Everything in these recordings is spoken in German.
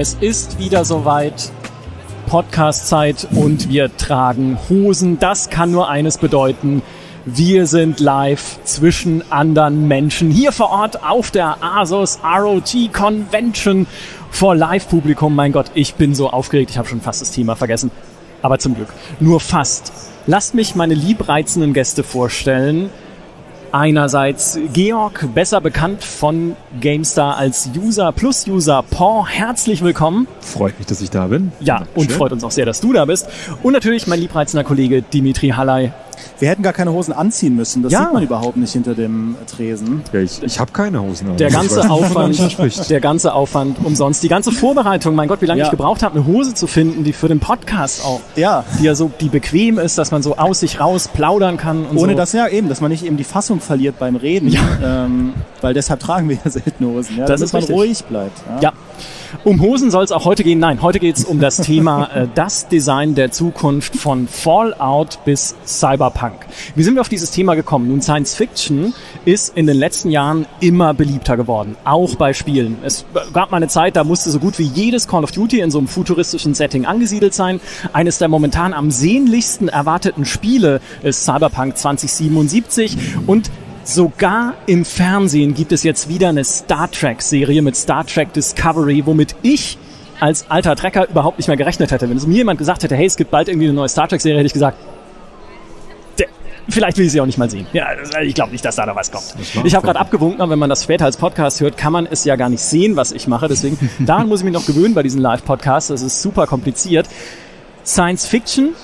Es ist wieder soweit. Podcast-Zeit und wir tragen Hosen. Das kann nur eines bedeuten. Wir sind live zwischen anderen Menschen hier vor Ort auf der ASOS ROG Convention vor Live-Publikum. Mein Gott, ich bin so aufgeregt. Ich habe schon fast das Thema vergessen. Aber zum Glück. Nur fast. Lasst mich meine liebreizenden Gäste vorstellen. Einerseits Georg, besser bekannt von GameStar als User plus User Paul. Herzlich willkommen. Freut mich, dass ich da bin. Ja, Dankeschön. und freut uns auch sehr, dass du da bist. Und natürlich mein liebreizender Kollege Dimitri Halley. Wir hätten gar keine Hosen anziehen müssen. Das ja. sieht man überhaupt nicht hinter dem Tresen. Ja, ich, ich habe keine Hosen. An. Der ganze Aufwand, der ganze Aufwand umsonst. Die ganze Vorbereitung. Mein Gott, wie lange ja. ich gebraucht habe, eine Hose zu finden, die für den Podcast auch, ja. die ja so, die bequem ist, dass man so aus sich raus plaudern kann. Und Ohne so. das ja eben, dass man nicht eben die Fassung verliert beim Reden. Ja. Ähm, weil deshalb tragen wir ja selten Hosen. Ja, das damit ist man richtig. ruhig bleibt. ja. Um Hosen soll es auch heute gehen. Nein, heute geht es um das Thema äh, das Design der Zukunft von Fallout bis Cyberpunk. Wie sind wir auf dieses Thema gekommen? Nun, Science Fiction ist in den letzten Jahren immer beliebter geworden, auch bei Spielen. Es gab mal eine Zeit, da musste so gut wie jedes Call of Duty in so einem futuristischen Setting angesiedelt sein. Eines der momentan am sehnlichsten erwarteten Spiele ist Cyberpunk 2077 und Sogar im Fernsehen gibt es jetzt wieder eine Star Trek-Serie mit Star Trek Discovery, womit ich als alter Trekker überhaupt nicht mehr gerechnet hätte. Wenn es mir jemand gesagt hätte, hey, es gibt bald irgendwie eine neue Star Trek-Serie, hätte ich gesagt, vielleicht will ich sie auch nicht mal sehen. Ja, ich glaube nicht, dass da da was kommt. Ich habe gerade abgewunken, aber wenn man das später als Podcast hört, kann man es ja gar nicht sehen, was ich mache. Deswegen, daran muss ich mich noch gewöhnen bei diesen Live-Podcasts. Das ist super kompliziert. Science Fiction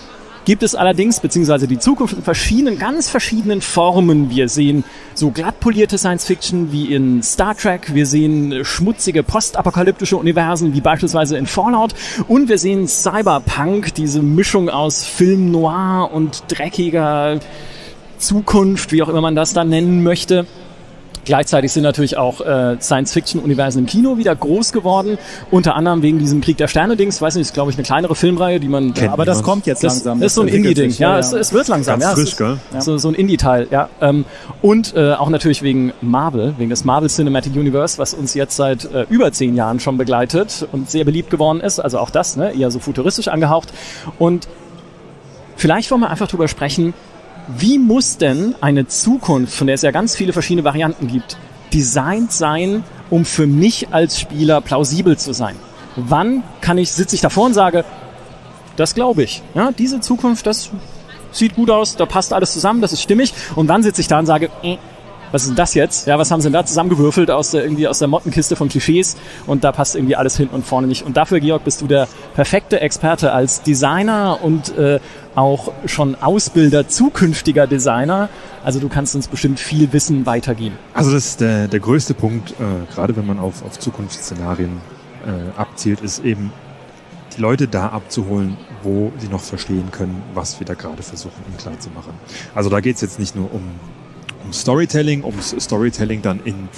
gibt es allerdings, beziehungsweise die Zukunft in verschiedenen, ganz verschiedenen Formen. Wir sehen so glatt polierte Science Fiction wie in Star Trek, wir sehen schmutzige postapokalyptische Universen wie beispielsweise in Fallout und wir sehen Cyberpunk, diese Mischung aus Film noir und dreckiger Zukunft, wie auch immer man das dann nennen möchte. Gleichzeitig sind natürlich auch äh, Science-Fiction-Universen im Kino wieder groß geworden, unter anderem wegen diesem Krieg der Sterne-Dings. Weiß nicht, ist glaube ich eine kleinere Filmreihe, die man kennt. Ja, aber das kommt jetzt das, langsam. Ist so ein Indie-Ding. Ja, ja. Es, es, wird langsam. Ganz ja, frisch, gell? So, so ein Indie-Teil. Ja. Ähm, und äh, auch natürlich wegen Marvel, wegen des Marvel Cinematic Universe, was uns jetzt seit äh, über zehn Jahren schon begleitet und sehr beliebt geworden ist. Also auch das, ne, eher so futuristisch angehaucht. Und vielleicht wollen wir einfach drüber sprechen, wie muss denn eine Zukunft, von der es ja ganz viele verschiedene Varianten gibt, designt sein, um für mich als Spieler plausibel zu sein? Wann kann ich, sitze ich davor und sage, das glaube ich. Ja, diese Zukunft, das sieht gut aus, da passt alles zusammen, das ist stimmig. Und wann sitze ich da und sage, äh, was ist denn das jetzt? Ja, was haben sie denn da zusammengewürfelt aus der, irgendwie aus der Mottenkiste von Klischees und da passt irgendwie alles hinten und vorne nicht. Und dafür, Georg, bist du der perfekte Experte als Designer und äh, auch schon Ausbilder zukünftiger Designer. Also du kannst uns bestimmt viel Wissen weitergeben. Also das ist der, der größte Punkt, äh, gerade wenn man auf, auf Zukunftsszenarien äh, abzielt, ist eben die Leute da abzuholen, wo sie noch verstehen können, was wir da gerade versuchen, ihnen klar zu machen. Also da geht es jetzt nicht nur um um Storytelling, ums Storytelling dann in,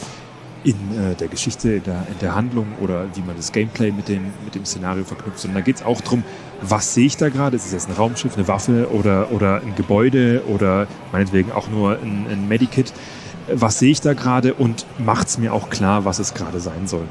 in äh, der Geschichte, in der, in der Handlung oder wie man das Gameplay mit dem, mit dem Szenario verknüpft, sondern da geht es auch darum, was sehe ich da gerade? Ist es jetzt ein Raumschiff, eine Waffe oder, oder ein Gebäude oder meinetwegen auch nur ein, ein Medikit? Was sehe ich da gerade und macht es mir auch klar, was es gerade sein soll?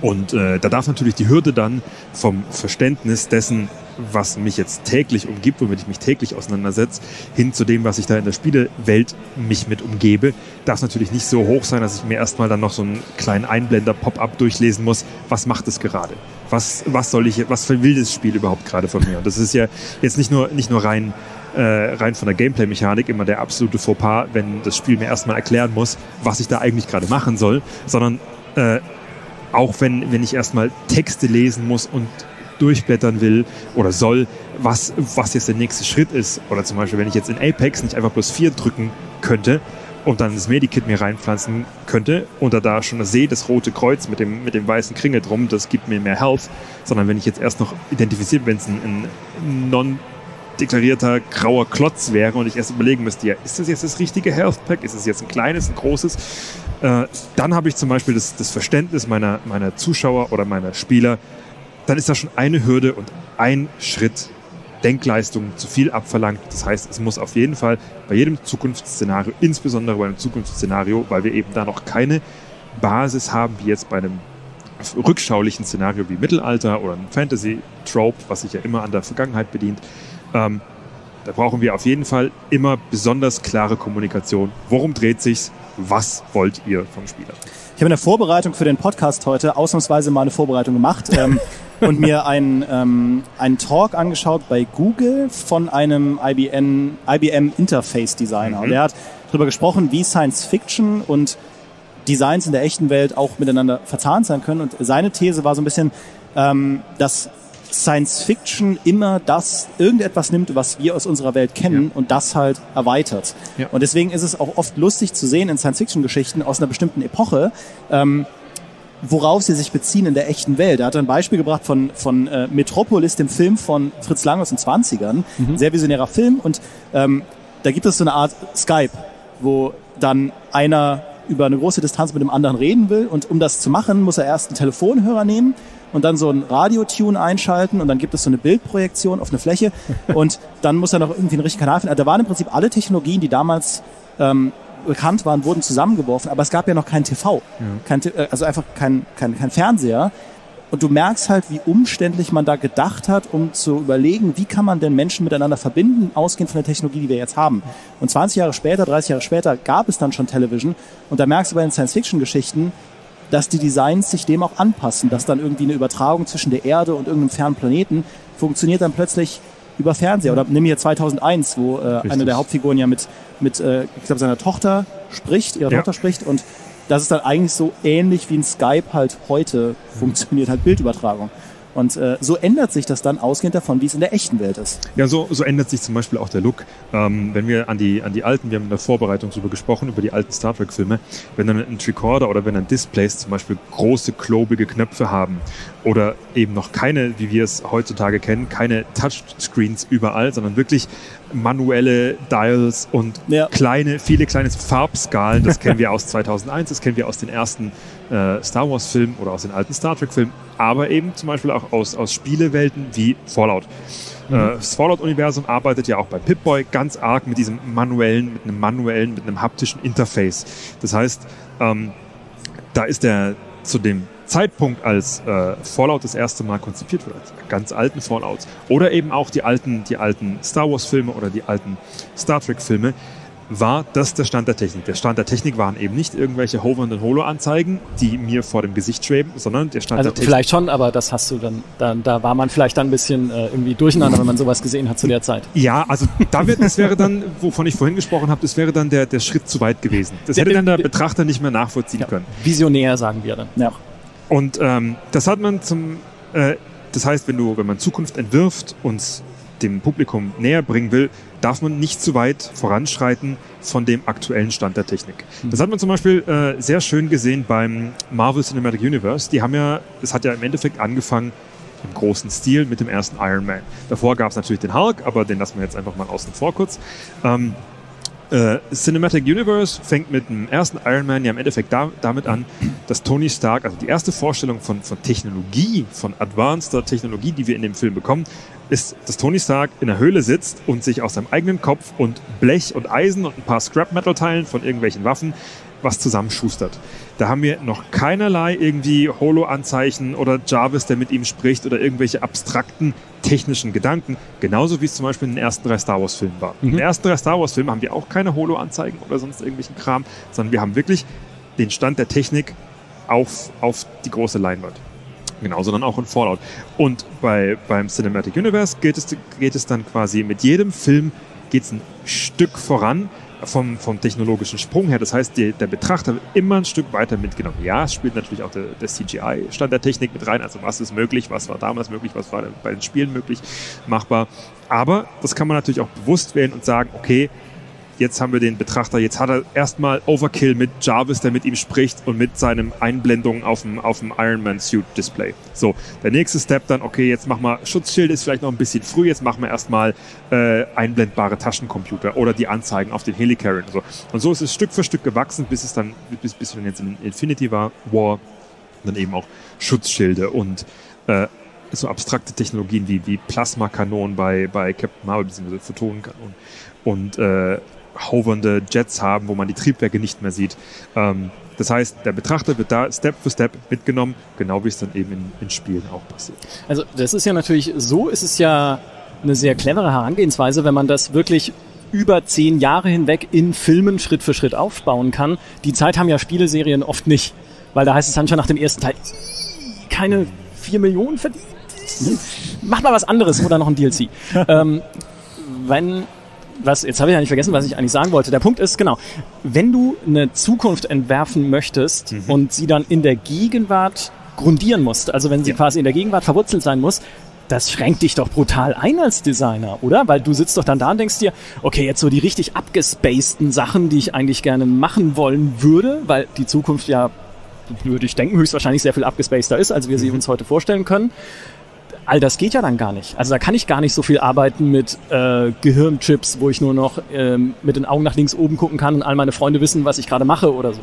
Und äh, da darf natürlich die Hürde dann vom Verständnis dessen, was mich jetzt täglich umgibt, womit ich mich täglich auseinandersetze, hin zu dem, was ich da in der Spielewelt mich mit umgebe, darf natürlich nicht so hoch sein, dass ich mir erstmal dann noch so einen kleinen Einblender Pop-up durchlesen muss. Was macht es gerade? Was, was soll ich, was will das Spiel überhaupt gerade von mir? Und das ist ja jetzt nicht nur, nicht nur rein, äh, rein von der Gameplay-Mechanik immer der absolute Fauxpas, wenn das Spiel mir erstmal erklären muss, was ich da eigentlich gerade machen soll, sondern äh, auch wenn, wenn ich erstmal Texte lesen muss und durchblättern will oder soll, was, was jetzt der nächste Schritt ist. Oder zum Beispiel, wenn ich jetzt in Apex nicht einfach bloß 4 drücken könnte und dann das Medikit mir reinpflanzen könnte und da schon sehe, das rote Kreuz mit dem, mit dem weißen Kringel drum, das gibt mir mehr Health, sondern wenn ich jetzt erst noch identifiziert, wenn es ein, ein non deklarierter grauer Klotz wäre und ich erst überlegen müsste, ja, ist das jetzt das richtige Health Pack? Ist es jetzt ein kleines, ein großes? Äh, dann habe ich zum Beispiel das, das Verständnis meiner, meiner Zuschauer oder meiner Spieler, dann ist da schon eine Hürde und ein Schritt Denkleistung zu viel abverlangt. Das heißt, es muss auf jeden Fall bei jedem Zukunftsszenario, insbesondere bei einem Zukunftsszenario, weil wir eben da noch keine Basis haben, wie jetzt bei einem rückschaulichen Szenario wie Mittelalter oder ein Fantasy-Trope, was sich ja immer an der Vergangenheit bedient, ähm, da brauchen wir auf jeden Fall immer besonders klare Kommunikation. Worum dreht sich's? Was wollt ihr vom Spieler? Ich habe in der Vorbereitung für den Podcast heute ausnahmsweise mal eine Vorbereitung gemacht ähm, und mir einen, ähm, einen Talk angeschaut bei Google von einem IBM, IBM Interface Designer. Mhm. Und der hat darüber gesprochen, wie Science Fiction und Designs in der echten Welt auch miteinander verzahnt sein können. Und seine These war so ein bisschen, ähm, dass Science Fiction immer das irgendetwas nimmt, was wir aus unserer Welt kennen ja. und das halt erweitert. Ja. Und deswegen ist es auch oft lustig zu sehen in Science Fiction Geschichten aus einer bestimmten Epoche, ähm, worauf sie sich beziehen in der echten Welt. Er hat ein Beispiel gebracht von, von äh, Metropolis, dem Film von Fritz Lang aus den 20ern. Mhm. Sehr visionärer Film und ähm, da gibt es so eine Art Skype, wo dann einer über eine große Distanz mit dem anderen reden will und um das zu machen, muss er erst einen Telefonhörer nehmen und dann so ein Radiotune einschalten und dann gibt es so eine Bildprojektion auf eine Fläche und dann muss er noch irgendwie einen richtigen Kanal finden. Also da waren im Prinzip alle Technologien, die damals ähm, bekannt waren, wurden zusammengeworfen, aber es gab ja noch kein TV, ja. kein, äh, also einfach kein, kein, kein Fernseher. Und du merkst halt, wie umständlich man da gedacht hat, um zu überlegen, wie kann man denn Menschen miteinander verbinden, ausgehend von der Technologie, die wir jetzt haben. Und 20 Jahre später, 30 Jahre später gab es dann schon Television. Und da merkst du bei den Science-Fiction-Geschichten, dass die Designs sich dem auch anpassen, dass dann irgendwie eine Übertragung zwischen der Erde und irgendeinem fernen Planeten funktioniert dann plötzlich über Fernseher. Oder nimm hier 2001, wo äh, eine der Hauptfiguren ja mit, mit äh, ich glaube, seiner Tochter spricht, ihrer ja. Tochter spricht und das ist dann eigentlich so ähnlich wie ein Skype halt heute funktioniert, halt Bildübertragung. Und äh, so ändert sich das dann ausgehend davon, wie es in der echten Welt ist. Ja, so, so ändert sich zum Beispiel auch der Look. Ähm, wenn wir an die, an die alten, wir haben in der Vorbereitung darüber gesprochen, über die alten Star Trek-Filme, wenn dann ein Tricorder oder wenn dann Displays zum Beispiel große, klobige Knöpfe haben oder eben noch keine, wie wir es heutzutage kennen, keine Touchscreens überall, sondern wirklich manuelle Dials und ja. kleine, viele kleine Farbskalen. Das kennen wir aus 2001, das kennen wir aus den ersten äh, Star Wars-Filmen oder aus den alten Star Trek-Filmen, aber eben zum Beispiel auch aus, aus Spielewelten wie Fallout. Mhm. Äh, das Fallout-Universum arbeitet ja auch bei Pip-Boy ganz arg mit diesem manuellen, mit einem manuellen, mit einem haptischen Interface. Das heißt, ähm, da ist der zu dem Zeitpunkt, als äh, Fallout das erste Mal konzipiert wurde, als ganz alten Fallouts, oder eben auch die alten, die alten Star Wars-Filme oder die alten Star Trek-Filme, war das der Stand der Technik. Der Stand der Technik waren eben nicht irgendwelche hovernden Holo-Anzeigen, die mir vor dem Gesicht schweben, sondern der Stand also der Technik. Vielleicht schon, aber das hast du dann, da, da war man vielleicht dann ein bisschen äh, irgendwie durcheinander, wenn man sowas gesehen hat zu der Zeit. Ja, also da wird, das wäre dann, wovon ich vorhin gesprochen habe, das wäre dann der, der Schritt zu weit gewesen. Das hätte dann der Betrachter nicht mehr nachvollziehen ja, können. Visionär, sagen wir dann. Ja. Und ähm, das hat man zum, äh, das heißt, wenn du, wenn man Zukunft entwirft und dem Publikum näher bringen will, darf man nicht zu weit voranschreiten von dem aktuellen Stand der Technik. Das hat man zum Beispiel äh, sehr schön gesehen beim Marvel Cinematic Universe. Die haben ja, es hat ja im Endeffekt angefangen im großen Stil mit dem ersten Iron Man. Davor gab es natürlich den Hulk, aber den lassen wir jetzt einfach mal außen vor kurz. Ähm, äh, Cinematic Universe fängt mit dem ersten Iron Man ja im Endeffekt da, damit an, dass Tony Stark, also die erste Vorstellung von, von Technologie, von advanceder Technologie, die wir in dem Film bekommen, ist, dass Tony Stark in der Höhle sitzt und sich aus seinem eigenen Kopf und Blech und Eisen und ein paar Scrap-Metal-Teilen von irgendwelchen Waffen was zusammenschustert. Da haben wir noch keinerlei irgendwie Holo-Anzeichen oder Jarvis, der mit ihm spricht oder irgendwelche abstrakten technischen Gedanken. Genauso wie es zum Beispiel in den ersten drei Star Wars-Filmen war. Mhm. In den ersten drei Star Wars-Filmen haben wir auch keine Holo-Anzeigen oder sonst irgendwelchen Kram, sondern wir haben wirklich den Stand der Technik auf, auf die große Leinwand. Genauso dann auch in Fallout. Und bei, beim Cinematic Universe geht es, geht es dann quasi mit jedem Film geht es ein Stück voran vom, vom technologischen Sprung her. Das heißt, die, der Betrachter wird immer ein Stück weiter mitgenommen. Ja, es spielt natürlich auch der, der CGI-Stand der Technik mit rein. Also was ist möglich, was war damals möglich, was war bei den Spielen möglich, machbar. Aber das kann man natürlich auch bewusst wählen und sagen, okay, Jetzt haben wir den Betrachter, jetzt hat er erstmal Overkill mit Jarvis, der mit ihm spricht und mit seinen Einblendungen auf dem, auf dem Iron Man Suit Display. So, der nächste Step dann, okay, jetzt machen wir Schutzschild, ist vielleicht noch ein bisschen früh, jetzt machen wir erstmal äh, einblendbare Taschencomputer oder die Anzeigen auf den Helicarrier und so. Und so ist es Stück für Stück gewachsen, bis es dann, bis, bis dann jetzt in Infinity war, War, dann eben auch Schutzschilde und äh, so abstrakte Technologien wie, wie Plasmakanonen bei, bei Captain Marvel, beziehungsweise Photonenkanonen und äh, hovernde Jets haben, wo man die Triebwerke nicht mehr sieht. Ähm, das heißt, der Betrachter wird da Step für Step mitgenommen, genau wie es dann eben in, in Spielen auch passiert. Also das ist ja natürlich, so ist es ja eine sehr clevere Herangehensweise, wenn man das wirklich über zehn Jahre hinweg in Filmen Schritt für Schritt aufbauen kann. Die Zeit haben ja Spieleserien oft nicht, weil da heißt es dann schon nach dem ersten Teil, keine vier Millionen verdient. Mach mal was anderes oder noch ein DLC. ähm, wenn was, jetzt habe ich ja nicht vergessen, was ich eigentlich sagen wollte. Der Punkt ist, genau, wenn du eine Zukunft entwerfen möchtest mhm. und sie dann in der Gegenwart grundieren musst, also wenn sie ja. quasi in der Gegenwart verwurzelt sein muss, das schränkt dich doch brutal ein als Designer, oder? Weil du sitzt doch dann da und denkst dir, okay, jetzt so die richtig abgespaceden Sachen, die ich eigentlich gerne machen wollen würde, weil die Zukunft ja, würde ich denken, höchstwahrscheinlich sehr viel abgespaceter ist, als wir sie mhm. uns heute vorstellen können. All das geht ja dann gar nicht. Also da kann ich gar nicht so viel arbeiten mit äh, Gehirnchips, wo ich nur noch ähm, mit den Augen nach links oben gucken kann und all meine Freunde wissen, was ich gerade mache oder so.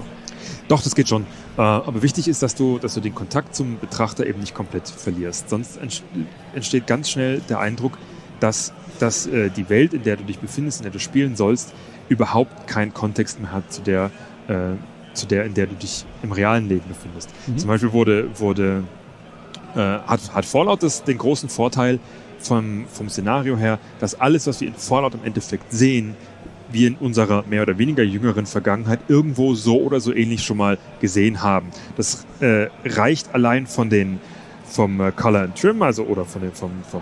Doch, das geht schon. Äh, aber wichtig ist, dass du, dass du den Kontakt zum Betrachter eben nicht komplett verlierst. Sonst entsteht ganz schnell der Eindruck, dass, dass äh, die Welt, in der du dich befindest, in der du spielen sollst, überhaupt keinen Kontext mehr hat zu der, äh, zu der, in der du dich im realen Leben befindest. Mhm. Zum Beispiel wurde, wurde äh, hat, hat Fallout das, den großen Vorteil vom, vom Szenario her, dass alles, was wir in Fallout im Endeffekt sehen, wir in unserer mehr oder weniger jüngeren Vergangenheit irgendwo so oder so ähnlich schon mal gesehen haben. Das äh, reicht allein von den vom äh, Color and Trim, also oder von den vom, vom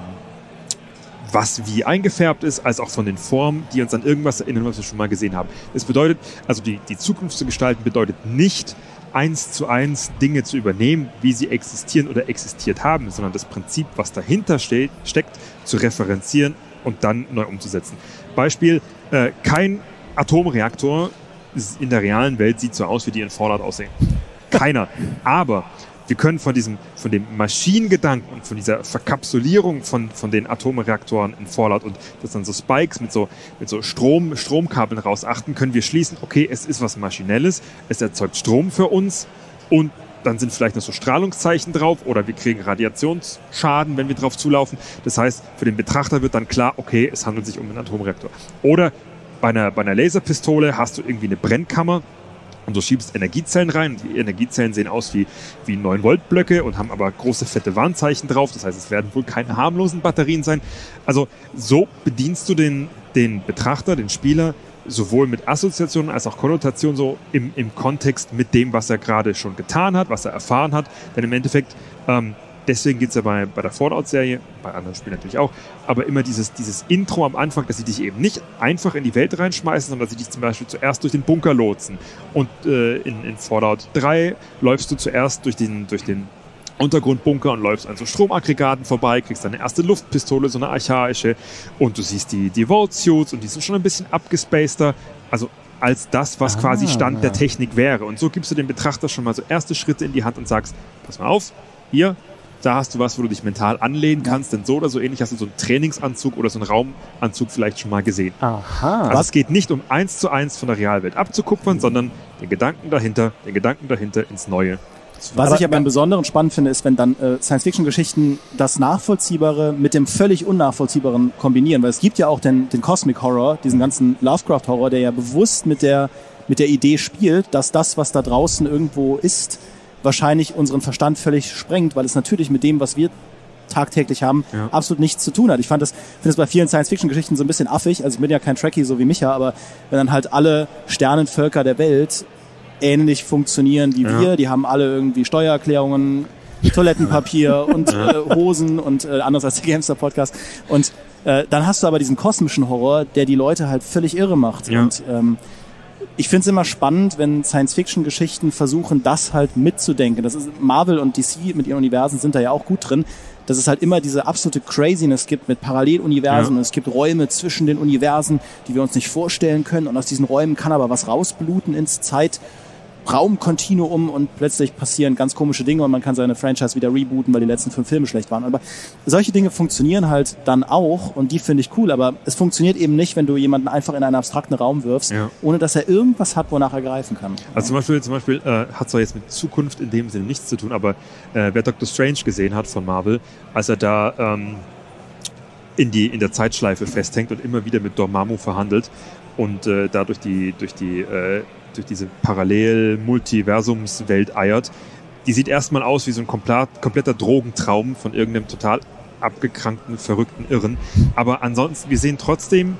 was wie eingefärbt ist, als auch von den Formen, die uns an irgendwas erinnern, was wir schon mal gesehen haben. Das bedeutet, also die, die Zukunft zu gestalten bedeutet nicht, eins zu eins Dinge zu übernehmen, wie sie existieren oder existiert haben, sondern das Prinzip, was dahinter steht, steckt, zu referenzieren und dann neu umzusetzen. Beispiel, äh, kein Atomreaktor in der realen Welt sieht so aus, wie die in Fallout aussehen. Keiner. Aber wir können von diesem, von dem Maschinengedanken und von dieser Verkapsulierung von, von den Atomreaktoren in Fallout und dass dann so Spikes mit so, mit so Strom, Stromkabeln rausachten, können wir schließen, okay, es ist was Maschinelles, es erzeugt Strom für uns und dann sind vielleicht noch so Strahlungszeichen drauf oder wir kriegen Radiationsschaden, wenn wir drauf zulaufen. Das heißt, für den Betrachter wird dann klar, okay, es handelt sich um einen Atomreaktor. Oder bei einer, bei einer Laserpistole hast du irgendwie eine Brennkammer und du schiebst Energiezellen rein. Die Energiezellen sehen aus wie, wie 9-Volt-Blöcke und haben aber große fette Warnzeichen drauf. Das heißt, es werden wohl keine harmlosen Batterien sein. Also so bedienst du den, den Betrachter, den Spieler sowohl mit Assoziationen als auch Konnotationen so im, im Kontext mit dem, was er gerade schon getan hat, was er erfahren hat. Denn im Endeffekt, ähm, deswegen geht's ja bei, bei der Fallout-Serie, bei anderen Spielen natürlich auch, aber immer dieses, dieses Intro am Anfang, dass sie dich eben nicht einfach in die Welt reinschmeißen, sondern dass sie dich zum Beispiel zuerst durch den Bunker lotsen. Und äh, in, in Fallout 3 läufst du zuerst durch den, durch den Untergrundbunker und läufst an so Stromaggregaten vorbei, kriegst deine erste Luftpistole, so eine archaische, und du siehst die, die Vault-Suits und die sind schon ein bisschen abgespaceter, also als das, was ah, quasi Stand der Technik wäre. Und so gibst du dem Betrachter schon mal so erste Schritte in die Hand und sagst, pass mal auf, hier, da hast du was, wo du dich mental anlehnen kannst, denn so oder so ähnlich hast du so einen Trainingsanzug oder so einen Raumanzug vielleicht schon mal gesehen. Aha. Also es geht nicht um eins zu eins von der Realwelt abzukupfern, sondern den Gedanken dahinter, den Gedanken dahinter ins Neue was aber ich aber im Besonderen spannend finde, ist, wenn dann äh, Science-Fiction-Geschichten das Nachvollziehbare mit dem völlig Unnachvollziehbaren kombinieren. Weil es gibt ja auch den, den Cosmic Horror, diesen ganzen Lovecraft-Horror, der ja bewusst mit der, mit der Idee spielt, dass das, was da draußen irgendwo ist, wahrscheinlich unseren Verstand völlig sprengt, weil es natürlich mit dem, was wir tagtäglich haben, ja. absolut nichts zu tun hat. Ich fand das, finde es bei vielen Science-Fiction-Geschichten so ein bisschen affig. Also ich bin ja kein Trekkie, so wie Micha, aber wenn dann halt alle Sternenvölker der Welt ähnlich funktionieren wie ja. wir. Die haben alle irgendwie Steuererklärungen, Toilettenpapier und äh, Hosen und äh, anders als der Gamester Podcast. Und äh, dann hast du aber diesen kosmischen Horror, der die Leute halt völlig irre macht. Ja. Und ähm, ich finde es immer spannend, wenn Science-Fiction-Geschichten versuchen, das halt mitzudenken. Das ist Marvel und DC mit ihren Universen sind da ja auch gut drin, dass es halt immer diese absolute Craziness gibt mit Paralleluniversen. Ja. Es gibt Räume zwischen den Universen, die wir uns nicht vorstellen können. Und aus diesen Räumen kann aber was rausbluten ins Zeit. Raumkontinuum und plötzlich passieren ganz komische Dinge und man kann seine Franchise wieder rebooten, weil die letzten fünf Filme schlecht waren. Aber solche Dinge funktionieren halt dann auch und die finde ich cool, aber es funktioniert eben nicht, wenn du jemanden einfach in einen abstrakten Raum wirfst, ja. ohne dass er irgendwas hat, wonach er greifen kann. Also zum Beispiel, zum Beispiel äh, hat zwar jetzt mit Zukunft in dem Sinne nichts zu tun, aber äh, wer Doctor Strange gesehen hat von Marvel, als er da ähm, in, die, in der Zeitschleife festhängt und immer wieder mit Dormammu verhandelt, und äh, da durch die, durch die, äh, durch diese Parallel-Multiversumswelt eiert, die sieht erstmal aus wie so ein komplett, kompletter Drogentraum von irgendeinem total abgekrankten, verrückten Irren. Aber ansonsten, wir sehen trotzdem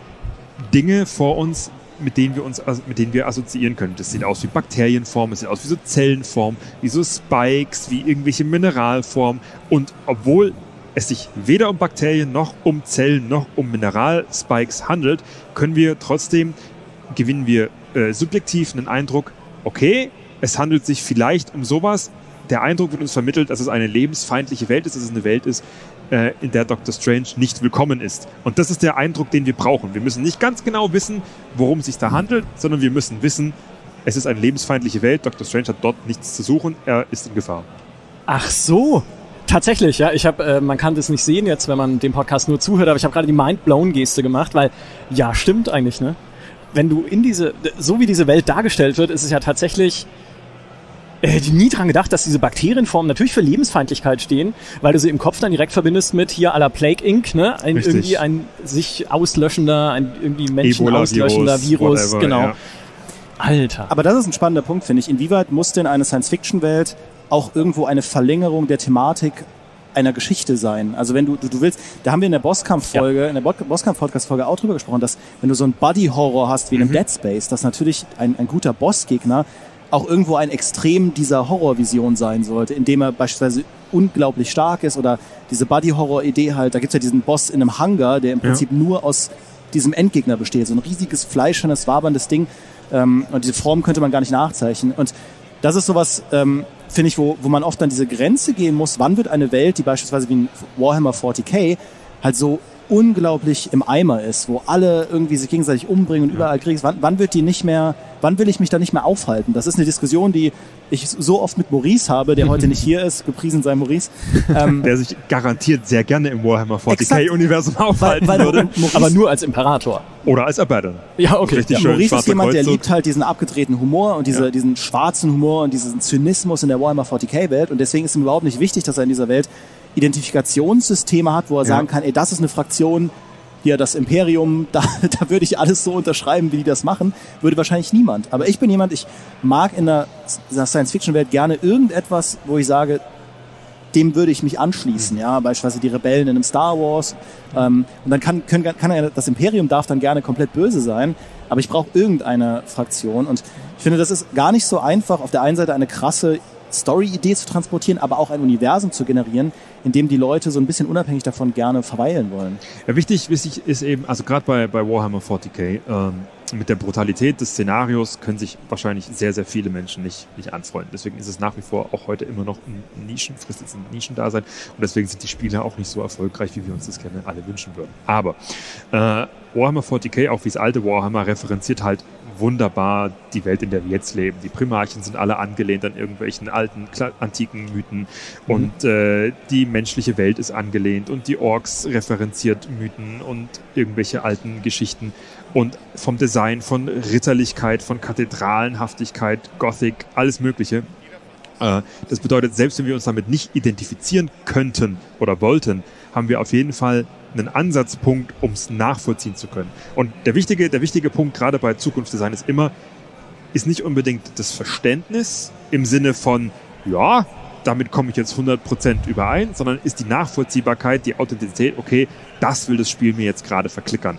Dinge vor uns, mit denen wir uns, mit denen wir assoziieren können. Das sieht aus wie Bakterienform, es sieht aus wie so Zellenform, wie so Spikes, wie irgendwelche Mineralformen. Und obwohl es sich weder um Bakterien noch um Zellen noch um Mineralspikes handelt, können wir trotzdem, gewinnen wir äh, subjektiv einen Eindruck, okay, es handelt sich vielleicht um sowas. Der Eindruck wird uns vermittelt, dass es eine lebensfeindliche Welt ist, dass es eine Welt ist, äh, in der Doctor Strange nicht willkommen ist. Und das ist der Eindruck, den wir brauchen. Wir müssen nicht ganz genau wissen, worum es sich da handelt, sondern wir müssen wissen, es ist eine lebensfeindliche Welt. Dr. Strange hat dort nichts zu suchen. Er ist in Gefahr. Ach so. Tatsächlich, ja. Ich habe, äh, man kann das nicht sehen jetzt, wenn man dem Podcast nur zuhört, aber ich habe gerade die Mind-Blown-Geste gemacht, weil ja, stimmt eigentlich, ne? Wenn du in diese, so wie diese Welt dargestellt wird, ist es ja tatsächlich äh, hätte nie dran gedacht, dass diese Bakterienformen natürlich für Lebensfeindlichkeit stehen, weil du sie im Kopf dann direkt verbindest mit hier à la Plague Inc., ne? Ein, irgendwie ein sich auslöschender, ein irgendwie Menschen auslöschender Virus, whatever, genau. Ja. Alter. Aber das ist ein spannender Punkt, finde ich. Inwieweit muss denn eine Science-Fiction-Welt auch irgendwo eine Verlängerung der Thematik einer Geschichte sein. Also wenn du, du, du willst, da haben wir in der Bosskampf-Folge, ja. in der Bosskampf-Podcast-Folge auch drüber gesprochen, dass wenn du so ein Buddy-Horror hast wie in einem mhm. Dead Space, dass natürlich ein, ein guter Bossgegner auch irgendwo ein Extrem dieser Horrorvision sein sollte, indem er beispielsweise unglaublich stark ist oder diese Buddy-Horror-Idee halt, da gibt's ja diesen Boss in einem Hangar, der im Prinzip ja. nur aus diesem Endgegner besteht, so ein riesiges, fleischendes, waberndes Ding ähm, und diese Form könnte man gar nicht nachzeichnen und das ist sowas, ähm, finde ich, wo, wo man oft dann diese Grenze gehen muss, wann wird eine Welt, die beispielsweise wie ein Warhammer 40k halt so unglaublich im Eimer ist, wo alle irgendwie sich gegenseitig umbringen und überall Krieg wann, wann wird die nicht mehr, wann will ich mich da nicht mehr aufhalten? Das ist eine Diskussion, die ich so oft mit Maurice habe, der heute nicht hier ist, gepriesen sei Maurice. Ähm, der sich garantiert sehr gerne im Warhammer 40k-Universum aufhalten weil, weil würde. Maurice, aber nur als Imperator. Oder als Abaddon. Ja, okay. Richtig ja. schön Maurice ist jemand, der liebt halt diesen abgedrehten Humor und diese, ja. diesen schwarzen Humor und diesen Zynismus in der Warhammer 40k-Welt und deswegen ist ihm überhaupt nicht wichtig, dass er in dieser Welt Identifikationssysteme hat, wo er ja. sagen kann, ey, das ist eine Fraktion, hier das Imperium, da, da würde ich alles so unterschreiben, wie die das machen, würde wahrscheinlich niemand. Aber ich bin jemand, ich mag in der, der Science-Fiction-Welt gerne irgendetwas, wo ich sage, dem würde ich mich anschließen, ja, beispielsweise die Rebellen in einem Star Wars. Ähm, und dann kann, können, kann er, das Imperium darf dann gerne komplett böse sein, aber ich brauche irgendeine Fraktion. Und ich finde, das ist gar nicht so einfach, auf der einen Seite eine krasse Story-Idee zu transportieren, aber auch ein Universum zu generieren, in dem die Leute so ein bisschen unabhängig davon gerne verweilen wollen. Ja, wichtig, wichtig ist eben, also gerade bei, bei Warhammer 40k, ähm, mit der Brutalität des Szenarios können sich wahrscheinlich sehr, sehr viele Menschen nicht, nicht anfreunden. Deswegen ist es nach wie vor auch heute immer noch ein Nischen, frisst jetzt ein Nischendasein und deswegen sind die Spiele auch nicht so erfolgreich, wie wir uns das gerne alle wünschen würden. Aber äh, Warhammer 40k, auch wie das alte Warhammer, referenziert halt wunderbar die Welt, in der wir jetzt leben. Die Primarchen sind alle angelehnt an irgendwelchen alten, antiken Mythen mhm. und äh, die menschliche Welt ist angelehnt und die Orks referenziert Mythen und irgendwelche alten Geschichten und vom Design, von Ritterlichkeit, von Kathedralenhaftigkeit, Gothic, alles Mögliche. Äh, das bedeutet, selbst wenn wir uns damit nicht identifizieren könnten oder wollten, haben wir auf jeden Fall einen Ansatzpunkt, um es nachvollziehen zu können. Und der wichtige, der wichtige Punkt gerade bei Zukunftsdesign ist immer, ist nicht unbedingt das Verständnis im Sinne von, ja, damit komme ich jetzt 100% überein, sondern ist die Nachvollziehbarkeit, die Authentizität, okay, das will das Spiel mir jetzt gerade verklickern.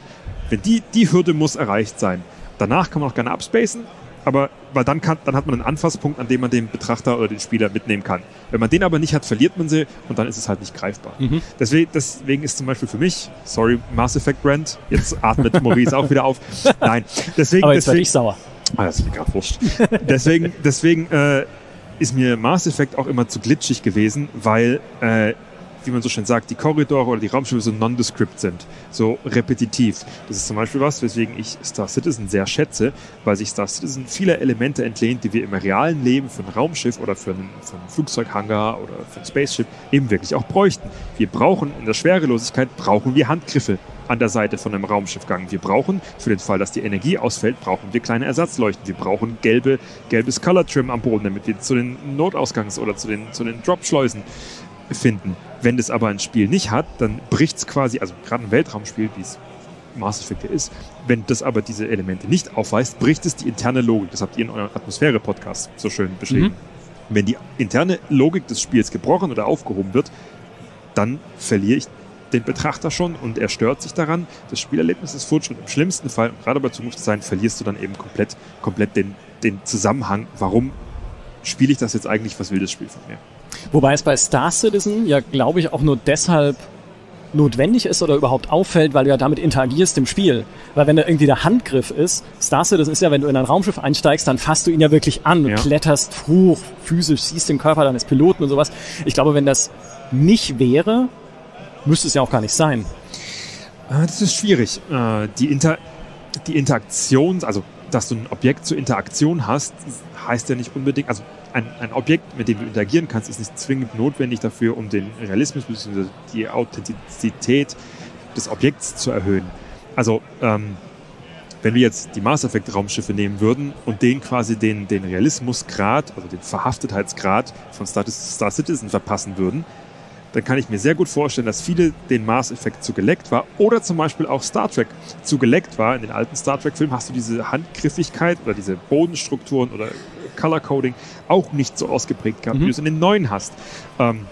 Wenn die, die Hürde muss erreicht sein. Danach kann man auch gerne abspacen, aber weil dann, kann, dann hat man einen Anfasspunkt, an dem man den Betrachter oder den Spieler mitnehmen kann. Wenn man den aber nicht hat, verliert man sie und dann ist es halt nicht greifbar. Mhm. Deswegen, deswegen ist zum Beispiel für mich, sorry, Mass Effect Brand, jetzt atmet Maurice auch wieder auf. Nein, deswegen. Aber jetzt deswegen, ich sauer. Ah, das ist mir gerade wurscht. deswegen, deswegen äh, ist mir Mass Effect auch immer zu glitschig gewesen, weil äh, wie man so schön sagt, die Korridore oder die Raumschiffe so nondescript sind, so repetitiv. Das ist zum Beispiel was, weswegen ich Star Citizen sehr schätze, weil sich Star Citizen viele Elemente entlehnt, die wir im realen Leben für ein Raumschiff oder für einen, für einen Flugzeughangar oder für ein Spaceship eben wirklich auch bräuchten. Wir brauchen in der Schwerelosigkeit brauchen wir Handgriffe an der Seite von einem Raumschiffgang. Wir brauchen, für den Fall, dass die Energie ausfällt, brauchen wir kleine Ersatzleuchten. Wir brauchen gelbe, gelbes Color Trim am Boden, damit wir zu den Notausgangs- oder zu den, zu den Drop-Schleusen finden. Wenn das aber ein Spiel nicht hat, dann bricht es quasi, also gerade ein Weltraumspiel, wie es Mass Effect ja ist. Wenn das aber diese Elemente nicht aufweist, bricht es die interne Logik. Das habt ihr in eurem Atmosphäre-Podcast so schön beschrieben. Mhm. Wenn die interne Logik des Spiels gebrochen oder aufgehoben wird, dann verliere ich den Betrachter schon und er stört sich daran. Das Spielerlebnis ist futsch und im schlimmsten Fall, gerade bei Zukunftsdesign, verlierst du dann eben komplett, komplett den, den Zusammenhang, warum spiele ich das jetzt eigentlich, was will das Spiel von mir. Wobei es bei Star Citizen ja, glaube ich, auch nur deshalb notwendig ist oder überhaupt auffällt, weil du ja damit interagierst im Spiel. Weil wenn da irgendwie der Handgriff ist, Star Citizen ist ja, wenn du in ein Raumschiff einsteigst, dann fasst du ihn ja wirklich an und ja. kletterst hoch, physisch, siehst den Körper deines Piloten und sowas. Ich glaube, wenn das nicht wäre, müsste es ja auch gar nicht sein. Ah, das ist schwierig. Äh, die, Inter die Interaktion, also dass du ein Objekt zur Interaktion hast, heißt ja nicht unbedingt, also ein, ein Objekt, mit dem du interagieren kannst, ist nicht zwingend notwendig dafür, um den Realismus bzw. die Authentizität des Objekts zu erhöhen. Also ähm, wenn wir jetzt die Mass Effect Raumschiffe nehmen würden und den quasi den, den Realismusgrad, also den Verhaftetheitsgrad von Star, Star Citizen verpassen würden, dann kann ich mir sehr gut vorstellen, dass viele den Mars-Effekt zu geleckt war oder zum Beispiel auch Star Trek zu geleckt war. In den alten Star Trek-Filmen hast du diese Handgriffigkeit oder diese Bodenstrukturen oder Color Coding auch nicht so ausgeprägt gehabt, mhm. wie du es in den neuen hast. Ähm,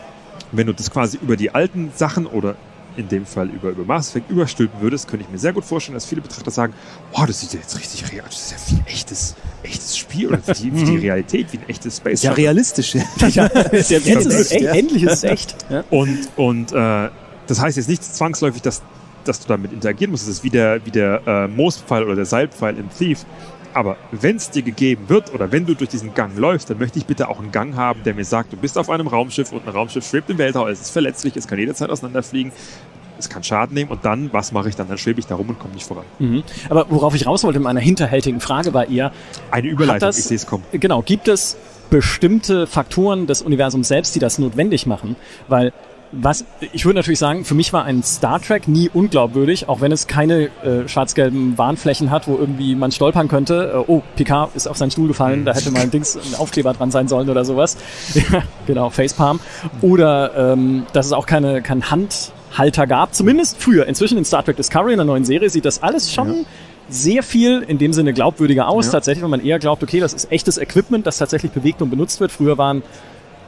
wenn du das quasi über die alten Sachen oder in dem Fall über, über Mass Effect überstülpen würdest, könnte ich mir sehr gut vorstellen, dass viele Betrachter sagen, wow, das sieht ja jetzt richtig real, das ist ja wie ein echtes, echtes Spiel oder wie, wie die mhm. Realität, wie ein echtes Space Ja, realistisch. ja, jetzt ist es echt, endlich ist es echt. Ja. Und, und äh, das heißt jetzt nicht zwangsläufig, dass, dass du damit interagieren musst. Das ist wie der, wie der äh, Moospfeil oder der Seilpfeil im Thief. Aber wenn es dir gegeben wird oder wenn du durch diesen Gang läufst, dann möchte ich bitte auch einen Gang haben, der mir sagt, du bist auf einem Raumschiff und ein Raumschiff schwebt im Weltall, es ist verletzlich, es kann jederzeit auseinanderfliegen, es kann Schaden nehmen und dann, was mache ich dann? Dann schwebe ich da rum und komme nicht voran. Mhm. Aber worauf ich raus wollte in meiner hinterhältigen Frage war eher... Eine Überleitung, das, ich sehe es kommen. Genau, gibt es bestimmte Faktoren des Universums selbst, die das notwendig machen? Weil was ich würde natürlich sagen, für mich war ein Star Trek nie unglaubwürdig, auch wenn es keine äh, schwarz-gelben Warnflächen hat, wo irgendwie man stolpern könnte. Äh, oh, Picard ist auf seinen Stuhl gefallen, da hätte mal ein Dings, ein Aufkleber dran sein sollen oder sowas. genau, Facepalm. Oder ähm, dass es auch keine kein Handhalter gab, zumindest früher. Inzwischen in Star Trek Discovery, in der neuen Serie, sieht das alles schon ja sehr viel in dem Sinne glaubwürdiger aus. Ja. Tatsächlich, wenn man eher glaubt, okay, das ist echtes Equipment, das tatsächlich bewegt und benutzt wird. Früher waren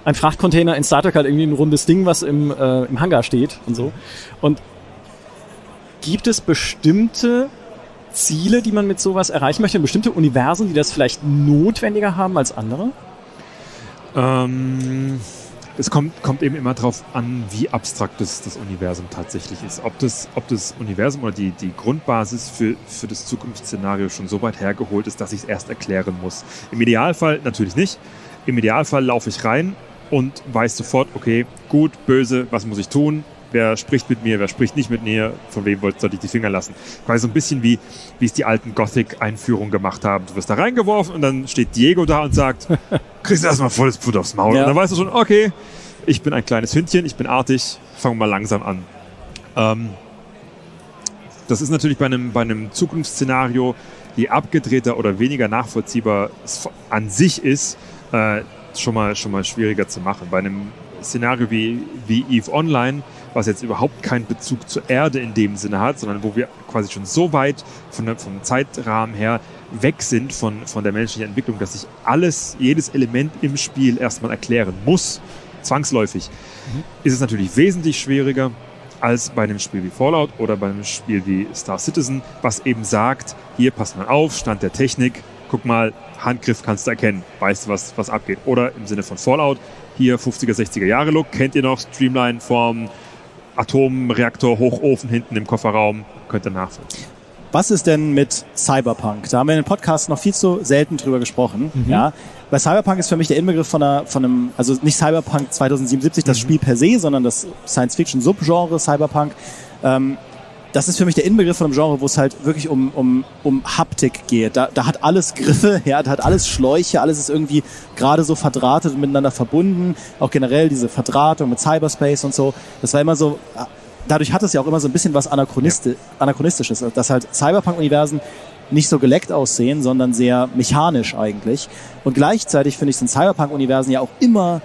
ein Frachtcontainer in Star Trek halt irgendwie ein rundes Ding, was im, äh, im Hangar steht und so. Und gibt es bestimmte Ziele, die man mit sowas erreichen möchte, bestimmte Universen, die das vielleicht notwendiger haben als andere? Ähm, es kommt, kommt eben immer darauf an, wie abstrakt das, das Universum tatsächlich ist. Ob das, ob das Universum oder die, die Grundbasis für, für das Zukunftsszenario schon so weit hergeholt ist, dass ich es erst erklären muss. Im Idealfall natürlich nicht. Im Idealfall laufe ich rein, und weiß sofort, okay, gut, böse, was muss ich tun? Wer spricht mit mir, wer spricht nicht mit mir, von wem soll ich die Finger lassen? Quasi so ein bisschen wie, wie es die alten Gothic-Einführungen gemacht haben. Du wirst da reingeworfen und dann steht Diego da und sagt, kriegst erstmal volles Put aufs Maul. Ja. Und dann weißt du schon, okay, ich bin ein kleines Hündchen, ich bin artig, fangen wir mal langsam an. Ähm, das ist natürlich bei einem, bei einem Zukunftsszenario, je abgedrehter oder weniger nachvollziehbar es an sich ist, äh, schon mal, schon mal schwieriger zu machen. Bei einem Szenario wie, wie EVE Online, was jetzt überhaupt keinen Bezug zur Erde in dem Sinne hat, sondern wo wir quasi schon so weit von der, vom Zeitrahmen her weg sind von, von der menschlichen Entwicklung, dass ich alles, jedes Element im Spiel erstmal erklären muss, zwangsläufig, mhm. ist es natürlich wesentlich schwieriger als bei einem Spiel wie Fallout oder bei einem Spiel wie Star Citizen, was eben sagt, hier passt man auf, Stand der Technik, guck mal, Handgriff kannst du erkennen, weißt du, was, was abgeht. Oder im Sinne von Fallout, hier 50er, 60er Jahre Look, kennt ihr noch, Streamline Form, Atomreaktor, Hochofen hinten im Kofferraum, könnt ihr nachvollziehen. Was ist denn mit Cyberpunk? Da haben wir in den Podcast noch viel zu selten drüber gesprochen. Mhm. Ja, bei Cyberpunk ist für mich der Inbegriff von, einer, von einem, also nicht Cyberpunk 2077, das mhm. Spiel per se, sondern das Science-Fiction-Subgenre Cyberpunk. Ähm, das ist für mich der Inbegriff von einem Genre, wo es halt wirklich um, um, um Haptik geht. Da, da hat alles Griffe, ja, da hat alles Schläuche, alles ist irgendwie gerade so verdrahtet und miteinander verbunden. Auch generell diese Verdrahtung mit Cyberspace und so. Das war immer so, dadurch hat es ja auch immer so ein bisschen was Anachronisti ja. Anachronistisches, dass halt Cyberpunk-Universen nicht so geleckt aussehen, sondern sehr mechanisch eigentlich. Und gleichzeitig finde ich, sind Cyberpunk-Universen ja auch immer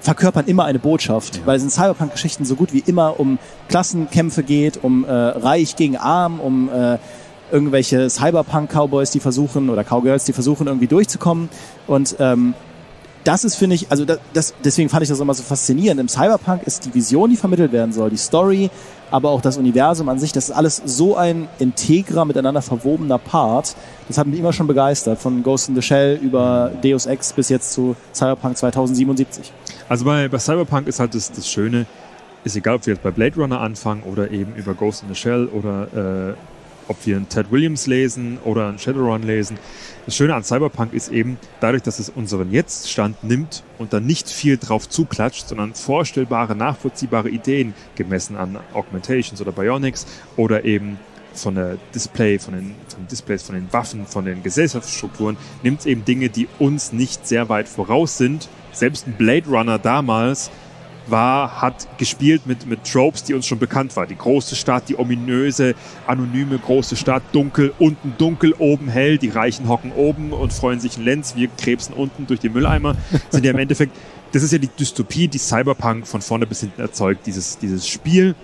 verkörpern immer eine Botschaft, weil es in Cyberpunk-Geschichten so gut wie immer um Klassenkämpfe geht, um äh, Reich gegen Arm, um äh, irgendwelche Cyberpunk-Cowboys, die versuchen, oder Cowgirls, die versuchen irgendwie durchzukommen. Und ähm, das ist, finde ich, also das, das, deswegen fand ich das immer so faszinierend. Im Cyberpunk ist die Vision, die vermittelt werden soll, die Story, aber auch das Universum an sich, das ist alles so ein integrer, miteinander verwobener Part. Das hat mich immer schon begeistert, von Ghost in the Shell über Deus Ex bis jetzt zu Cyberpunk 2077. Also bei, bei Cyberpunk ist halt das, das Schöne, ist egal, ob wir jetzt bei Blade Runner anfangen oder eben über Ghost in the Shell oder äh, ob wir einen Ted Williams lesen oder einen Shadowrun lesen. Das Schöne an Cyberpunk ist eben, dadurch, dass es unseren Jetzt-Stand nimmt und dann nicht viel drauf zuklatscht, sondern vorstellbare, nachvollziehbare Ideen gemessen an Augmentations oder Bionics oder eben von der Display, von den, von den Displays, von den Waffen, von den Gesellschaftsstrukturen, nimmt eben Dinge, die uns nicht sehr weit voraus sind. Selbst ein Blade Runner damals war, hat gespielt mit, mit Tropes, die uns schon bekannt waren. Die große Stadt, die ominöse, anonyme große Stadt, dunkel, unten dunkel, oben hell, die Reichen hocken oben und freuen sich in Lenz, wir krebsen unten durch die Mülleimer. Sind ja im Endeffekt, das ist ja die Dystopie, die Cyberpunk von vorne bis hinten erzeugt. Dieses, dieses Spiel,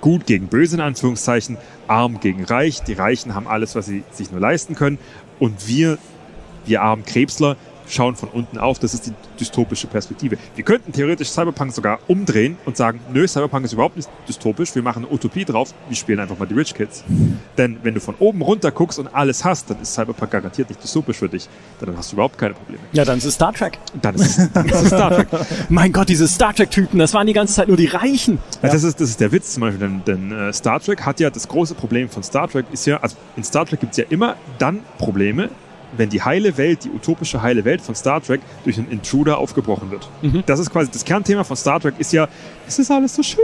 gut gegen böse in Anführungszeichen, arm gegen reich. Die Reichen haben alles, was sie sich nur leisten können. Und wir, wir armen Krebsler, schauen von unten auf. Das ist die dystopische Perspektive. Wir könnten theoretisch Cyberpunk sogar umdrehen und sagen, nö, Cyberpunk ist überhaupt nicht dystopisch, wir machen eine Utopie drauf, wir spielen einfach mal die Rich Kids. Denn wenn du von oben runter guckst und alles hast, dann ist Cyberpunk garantiert nicht dystopisch für dich. Dann hast du überhaupt keine Probleme. Ja, dann ist es Star Trek. Dann ist es, dann ist es Star Trek. mein Gott, diese Star Trek-Typen, das waren die ganze Zeit nur die Reichen. Ja. Das, ist, das ist der Witz zum Beispiel, denn, denn äh, Star Trek hat ja das große Problem von Star Trek ist ja, also in Star Trek gibt es ja immer dann Probleme, wenn die heile Welt, die utopische heile Welt von Star Trek durch einen Intruder aufgebrochen wird. Mhm. Das ist quasi das Kernthema von Star Trek ist ja, es ist alles so schön,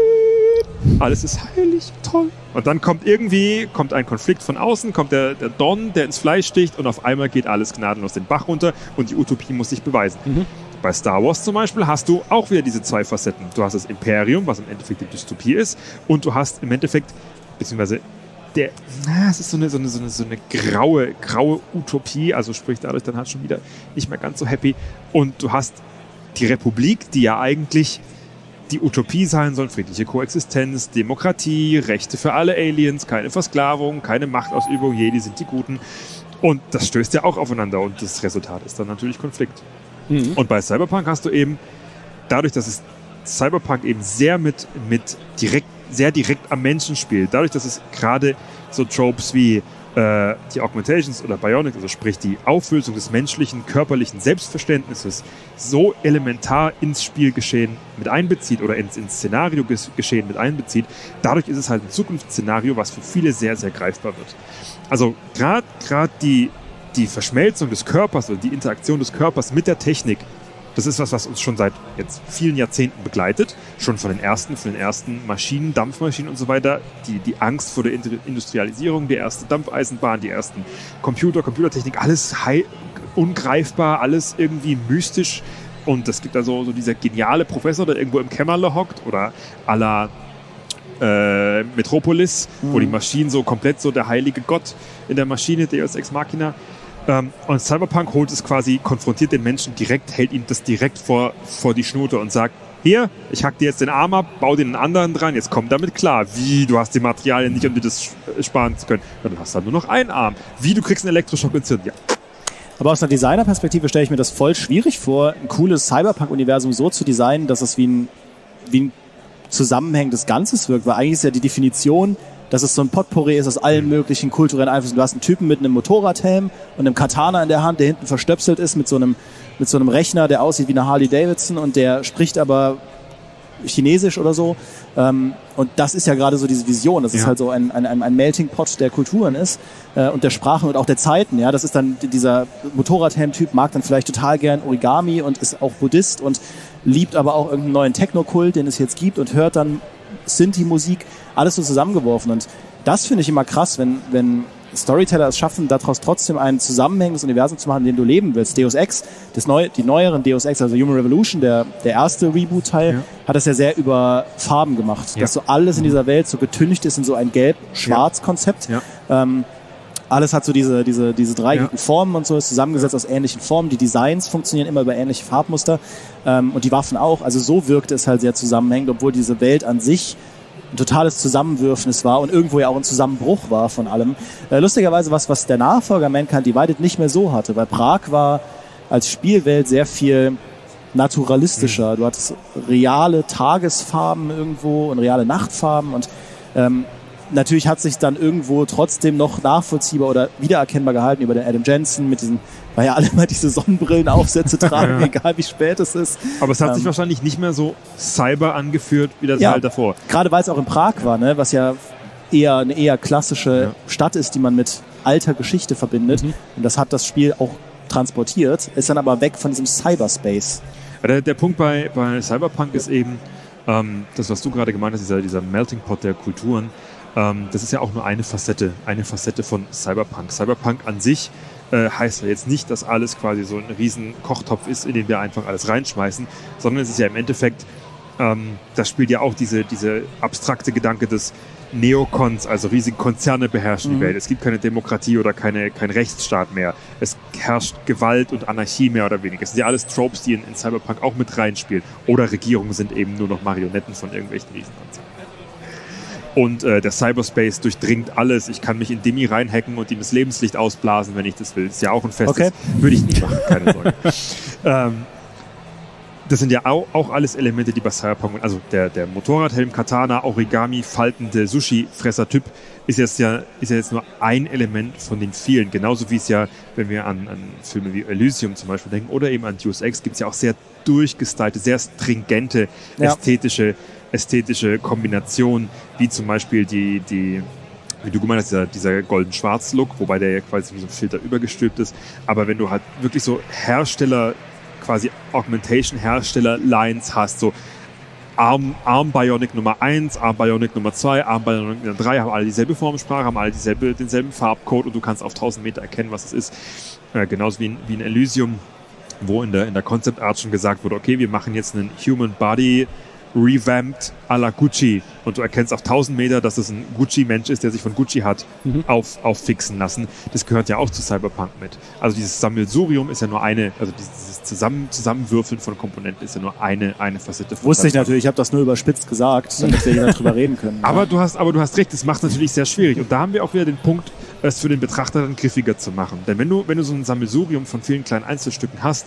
alles ist heilig, toll. Und dann kommt irgendwie, kommt ein Konflikt von außen, kommt der, der Don, der ins Fleisch sticht und auf einmal geht alles gnadenlos den Bach runter und die Utopie muss sich beweisen. Mhm. Bei Star Wars zum Beispiel hast du auch wieder diese zwei Facetten. Du hast das Imperium, was im Endeffekt die Dystopie ist, und du hast im Endeffekt, beziehungsweise der, na, es ist so eine, so eine, so eine, so eine graue, graue Utopie, also sprich dadurch dann halt schon wieder nicht mehr ganz so happy. Und du hast die Republik, die ja eigentlich die Utopie sein soll, friedliche Koexistenz, Demokratie, Rechte für alle Aliens, keine Versklavung, keine Machtausübung, jedi sind die Guten. Und das stößt ja auch aufeinander und das Resultat ist dann natürlich Konflikt. Mhm. Und bei Cyberpunk hast du eben, dadurch, dass es Cyberpunk eben sehr mit, mit direkt sehr direkt am Menschen spielt. Dadurch, dass es gerade so Tropes wie äh, die Augmentations oder Bionics, also sprich die Auflösung des menschlichen, körperlichen Selbstverständnisses, so elementar ins Spielgeschehen mit einbezieht oder ins, ins Szenario-Geschehen mit einbezieht, dadurch ist es halt ein Zukunftsszenario, was für viele sehr, sehr greifbar wird. Also gerade die, die Verschmelzung des Körpers oder die Interaktion des Körpers mit der Technik das ist was, was uns schon seit jetzt vielen Jahrzehnten begleitet. Schon von den ersten, von den ersten Maschinen, Dampfmaschinen und so weiter. Die, die Angst vor der Industrialisierung, die erste Dampfeisenbahn, die ersten Computer, Computertechnik, alles ungreifbar, alles irgendwie mystisch. Und es gibt da so, so dieser geniale Professor, der irgendwo im Kämmerle hockt oder à la äh, Metropolis, mhm. wo die Maschinen so komplett so der heilige Gott in der Maschine, Deus Ex Machina, und Cyberpunk holt es quasi, konfrontiert den Menschen direkt, hält ihm das direkt vor, vor die Schnute und sagt, hier, ich hack dir jetzt den Arm ab, bau einen anderen dran, jetzt komm damit klar. Wie, du hast die Materialien nicht, um dir das sparen zu können. Ja, du hast dann nur noch einen Arm. Wie, du kriegst einen Elektroschock entzündet. Ja. Aber aus einer Designerperspektive stelle ich mir das voll schwierig vor, ein cooles Cyberpunk-Universum so zu designen, dass es wie ein, wie ein zusammenhängendes Ganzes wirkt. Weil eigentlich ist ja die Definition dass es so ein Potpourri ist aus allen möglichen kulturellen Einflüssen. Du hast einen Typen mit einem Motorradhelm und einem Katana in der Hand, der hinten verstöpselt ist mit so einem, mit so einem Rechner, der aussieht wie eine Harley Davidson und der spricht aber Chinesisch oder so. Ähm, und das ist ja gerade so diese Vision, dass ja. es halt so ein, ein, ein Melting Pot der Kulturen ist äh, und der Sprachen und auch der Zeiten. Ja, das ist dann dieser Motorradhelm-Typ mag dann vielleicht total gern Origami und ist auch Buddhist und liebt aber auch irgendeinen neuen Technokult, den es jetzt gibt und hört dann Sinti-Musik, alles so zusammengeworfen. Und das finde ich immer krass, wenn, wenn Storyteller es schaffen, daraus trotzdem ein zusammenhängendes Universum zu machen, in dem du leben willst. Deus Ex, das neue, die neueren Deus Ex, also Human Revolution, der, der erste Reboot-Teil, ja. hat das ja sehr über Farben gemacht. Ja. Dass so alles in dieser Welt so getüncht ist in so ein Gelb-Schwarz-Konzept. Ja. Ähm, alles hat so diese, diese, diese dreieckigen Formen und so, ist zusammengesetzt aus ähnlichen Formen. Die Designs funktionieren immer über ähnliche Farbmuster ähm, und die Waffen auch. Also so wirkte es halt sehr zusammenhängend, obwohl diese Welt an sich ein totales Zusammenwürfnis war und irgendwo ja auch ein Zusammenbruch war von allem. Äh, lustigerweise was, was der Nachfolger Mankind Divided nicht mehr so hatte, weil Prag war als Spielwelt sehr viel naturalistischer. Mhm. Du hattest reale Tagesfarben irgendwo und reale Nachtfarben und ähm, natürlich hat sich dann irgendwo trotzdem noch nachvollziehbar oder wiedererkennbar gehalten über den Adam Jensen mit diesen, weil ja alle mal diese Sonnenbrillenaufsätze tragen, Ja. egal wie spät es ist. Aber es hat sich Ähm, wahrscheinlich nicht mehr so cyber angeführt, wie das Ja. halt davor. Gerade weil es auch in Prag war, ne, was ja eher eine eher klassische Stadt ist, die man mit alter Geschichte verbindet. Mhm. Und das hat das Spiel auch transportiert, ist dann aber weg von diesem Cyberspace. Der, der Punkt bei, bei Cyberpunk ist eben, ähm, das, was du gerade gemeint hast, dieser, dieser Melting Pot der Kulturen, ähm, das ist ja auch nur eine Facette, eine Facette von Cyberpunk. Cyberpunk an sich äh, heißt ja jetzt nicht, dass alles quasi so ein riesen Kochtopf ist, in den wir einfach alles reinschmeißen, sondern es ist ja im Endeffekt, ähm, das spielt ja auch diese, diese abstrakte Gedanke des Neokons, also riesige Konzerne beherrschen Mhm. die Welt. Es gibt keine Demokratie oder keine, kein Rechtsstaat mehr. Es herrscht Gewalt und Anarchie mehr oder weniger. Es sind ja alles Tropes, die in, in Cyberpunk auch mit reinspielen. Oder Regierungen sind eben nur noch Marionetten von irgendwelchen Riesenkonzernen. Und äh, der Cyberspace durchdringt alles. Ich kann mich in Demi reinhacken und ihm das Lebenslicht ausblasen, wenn ich das will. Ist ja auch ein festes. Okay. Würde ich nicht machen, keine Sorge. ähm, das sind ja auch, auch alles Elemente, die bei Cyberpunk, also der, der Motorradhelm, Katana, Origami, faltende Sushi-Fresser-Typ ist jetzt ja, ist ja jetzt nur ein Element von den vielen. Genauso wie es ja, wenn wir an, an Filme wie Elysium zum Beispiel denken oder eben an Deus Ex, gibt es ja auch sehr durchgestylte, sehr stringente, Ja. Ästhetische, Kombinationen, wie zum Beispiel die, die wie du gemeint hast, dieser, dieser golden-schwarz-Look, wobei der ja quasi wie so ein Filter übergestülpt ist. Aber wenn du halt wirklich so Hersteller, quasi Augmentation-Hersteller-Lines hast, so Arm, Arm Bionic Nummer 1, Arm Bionic Nummer 2, Arm Bionic Nummer 3 haben alle dieselbe Formensprache, haben alle dieselbe, denselben Farbcode und du kannst auf 1000 Meter erkennen, was es ist. Äh, genauso wie in, wie in Elysium, wo in der, in der Concept Art schon gesagt wurde, okay, wir machen jetzt einen Human Body revamped à la Gucci und du erkennst auf 1000 Meter, dass es ein Gucci-Mensch ist, der sich von Gucci hat auf, auffixen lassen. Das gehört ja auch zu Cyberpunk mit. Also dieses Sammelsurium ist ja nur eine, also dieses Zusammen, Zusammenwürfeln von Komponenten ist ja nur eine, eine Facette von Wusste ich natürlich, ich habe das nur überspitzt gesagt, damit wir hier darüber reden können. Aber du hast, aber du hast recht, das macht es natürlich sehr schwierig. Und da haben wir auch wieder den Punkt, es für den Betrachter dann griffiger zu machen. Denn wenn du, wenn du so ein Sammelsurium von vielen kleinen Einzelstücken hast,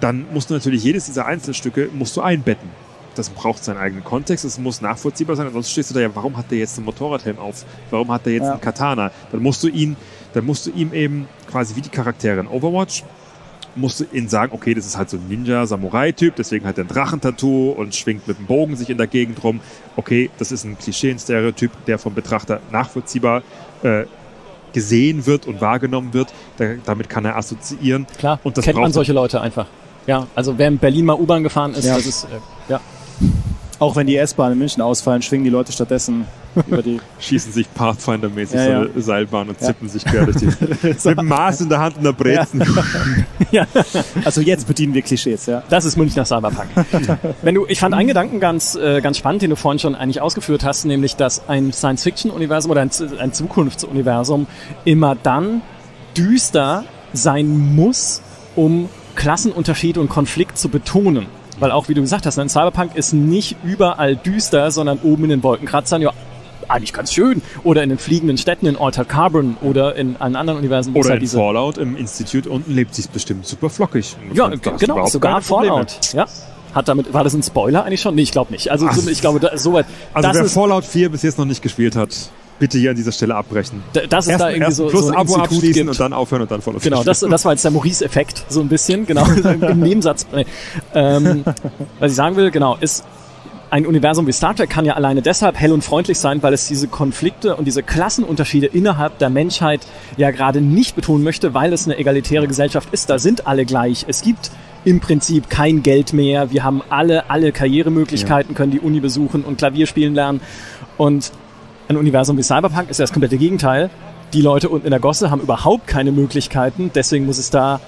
dann musst du natürlich jedes dieser Einzelstücke musst du einbetten. Das braucht seinen eigenen Kontext, es muss nachvollziehbar sein, ansonsten stehst du da ja, warum hat der jetzt einen Motorradhelm auf? Warum hat der jetzt Ja. einen Katana? Dann musst du ihn, dann musst du ihm eben quasi wie die Charaktere in Overwatch, musst du ihnen sagen, okay, das ist halt so ein Ninja-Samurai-Typ, deswegen hat er ein Drachentattoo und schwingt mit dem Bogen sich in der Gegend rum. Okay, das ist ein Klischee, ein Stereotyp, der vom Betrachter nachvollziehbar äh, gesehen wird und wahrgenommen wird. Da, damit kann er assoziieren. Klar, Und das kennt man solche Leute einfach. Ja, also wer in Berlin mal U-Bahn gefahren ist, Ja. das ist, äh, ja. Auch wenn die S-Bahn in München ausfallen, schwingen die Leute stattdessen über die. Schießen sich Pathfinder-mäßig Ja, so ja. eine Seilbahn und Ja. zippen sich quer durch die. mit dem Maß in der Hand und der Brezen. Also jetzt bedienen wir Klischees, ja. Das ist Münchner Cyberpunk. Wenn du, ich fand einen Gedanken ganz, äh, ganz spannend, den du vorhin schon eigentlich ausgeführt hast, nämlich, dass ein Science-Fiction-Universum oder ein, ein Zukunftsuniversum immer dann düster sein muss, um Klassenunterschied und Konflikt zu betonen. Weil auch, wie du gesagt hast, ein Cyberpunk ist nicht überall düster, sondern oben in den Wolkenkratzern, ja, eigentlich ganz schön. Oder in den fliegenden Städten in Altered Carbon oder in, an anderen Universen, Oder halt in Fallout im Institut unten lebt sich bestimmt super flockig. ja, genau, sogar. Fallout. Ja. Hat damit, war das ein Spoiler eigentlich schon? Nee, ich glaube nicht. Also Ach. ich glaube, da, soweit. Also das wer ist, Fallout 4 bis jetzt noch nicht gespielt hat, bitte hier an dieser Stelle abbrechen. d- dass es Erst, da irgendwie so, plus so ein Abo abschließen gibt. und dann aufhören und dann Fallout 4 Genau, das, das war jetzt der Maurice-Effekt, so ein bisschen, genau, im Nebensatz. Ähm, was ich sagen will, genau, ist, ein Universum wie Star Trek kann ja alleine deshalb hell und freundlich sein, weil es diese Konflikte und diese Klassenunterschiede innerhalb der Menschheit ja gerade nicht betonen möchte, weil es eine egalitäre Gesellschaft ist. Da sind alle gleich. Es gibt im Prinzip kein Geld mehr. Wir haben alle, alle Karrieremöglichkeiten, können die Uni besuchen und Klavier spielen lernen. Und ein Universum wie Cyberpunk ist ja das komplette Gegenteil. Die Leute unten in der Gosse haben überhaupt keine Möglichkeiten. Deswegen muss es da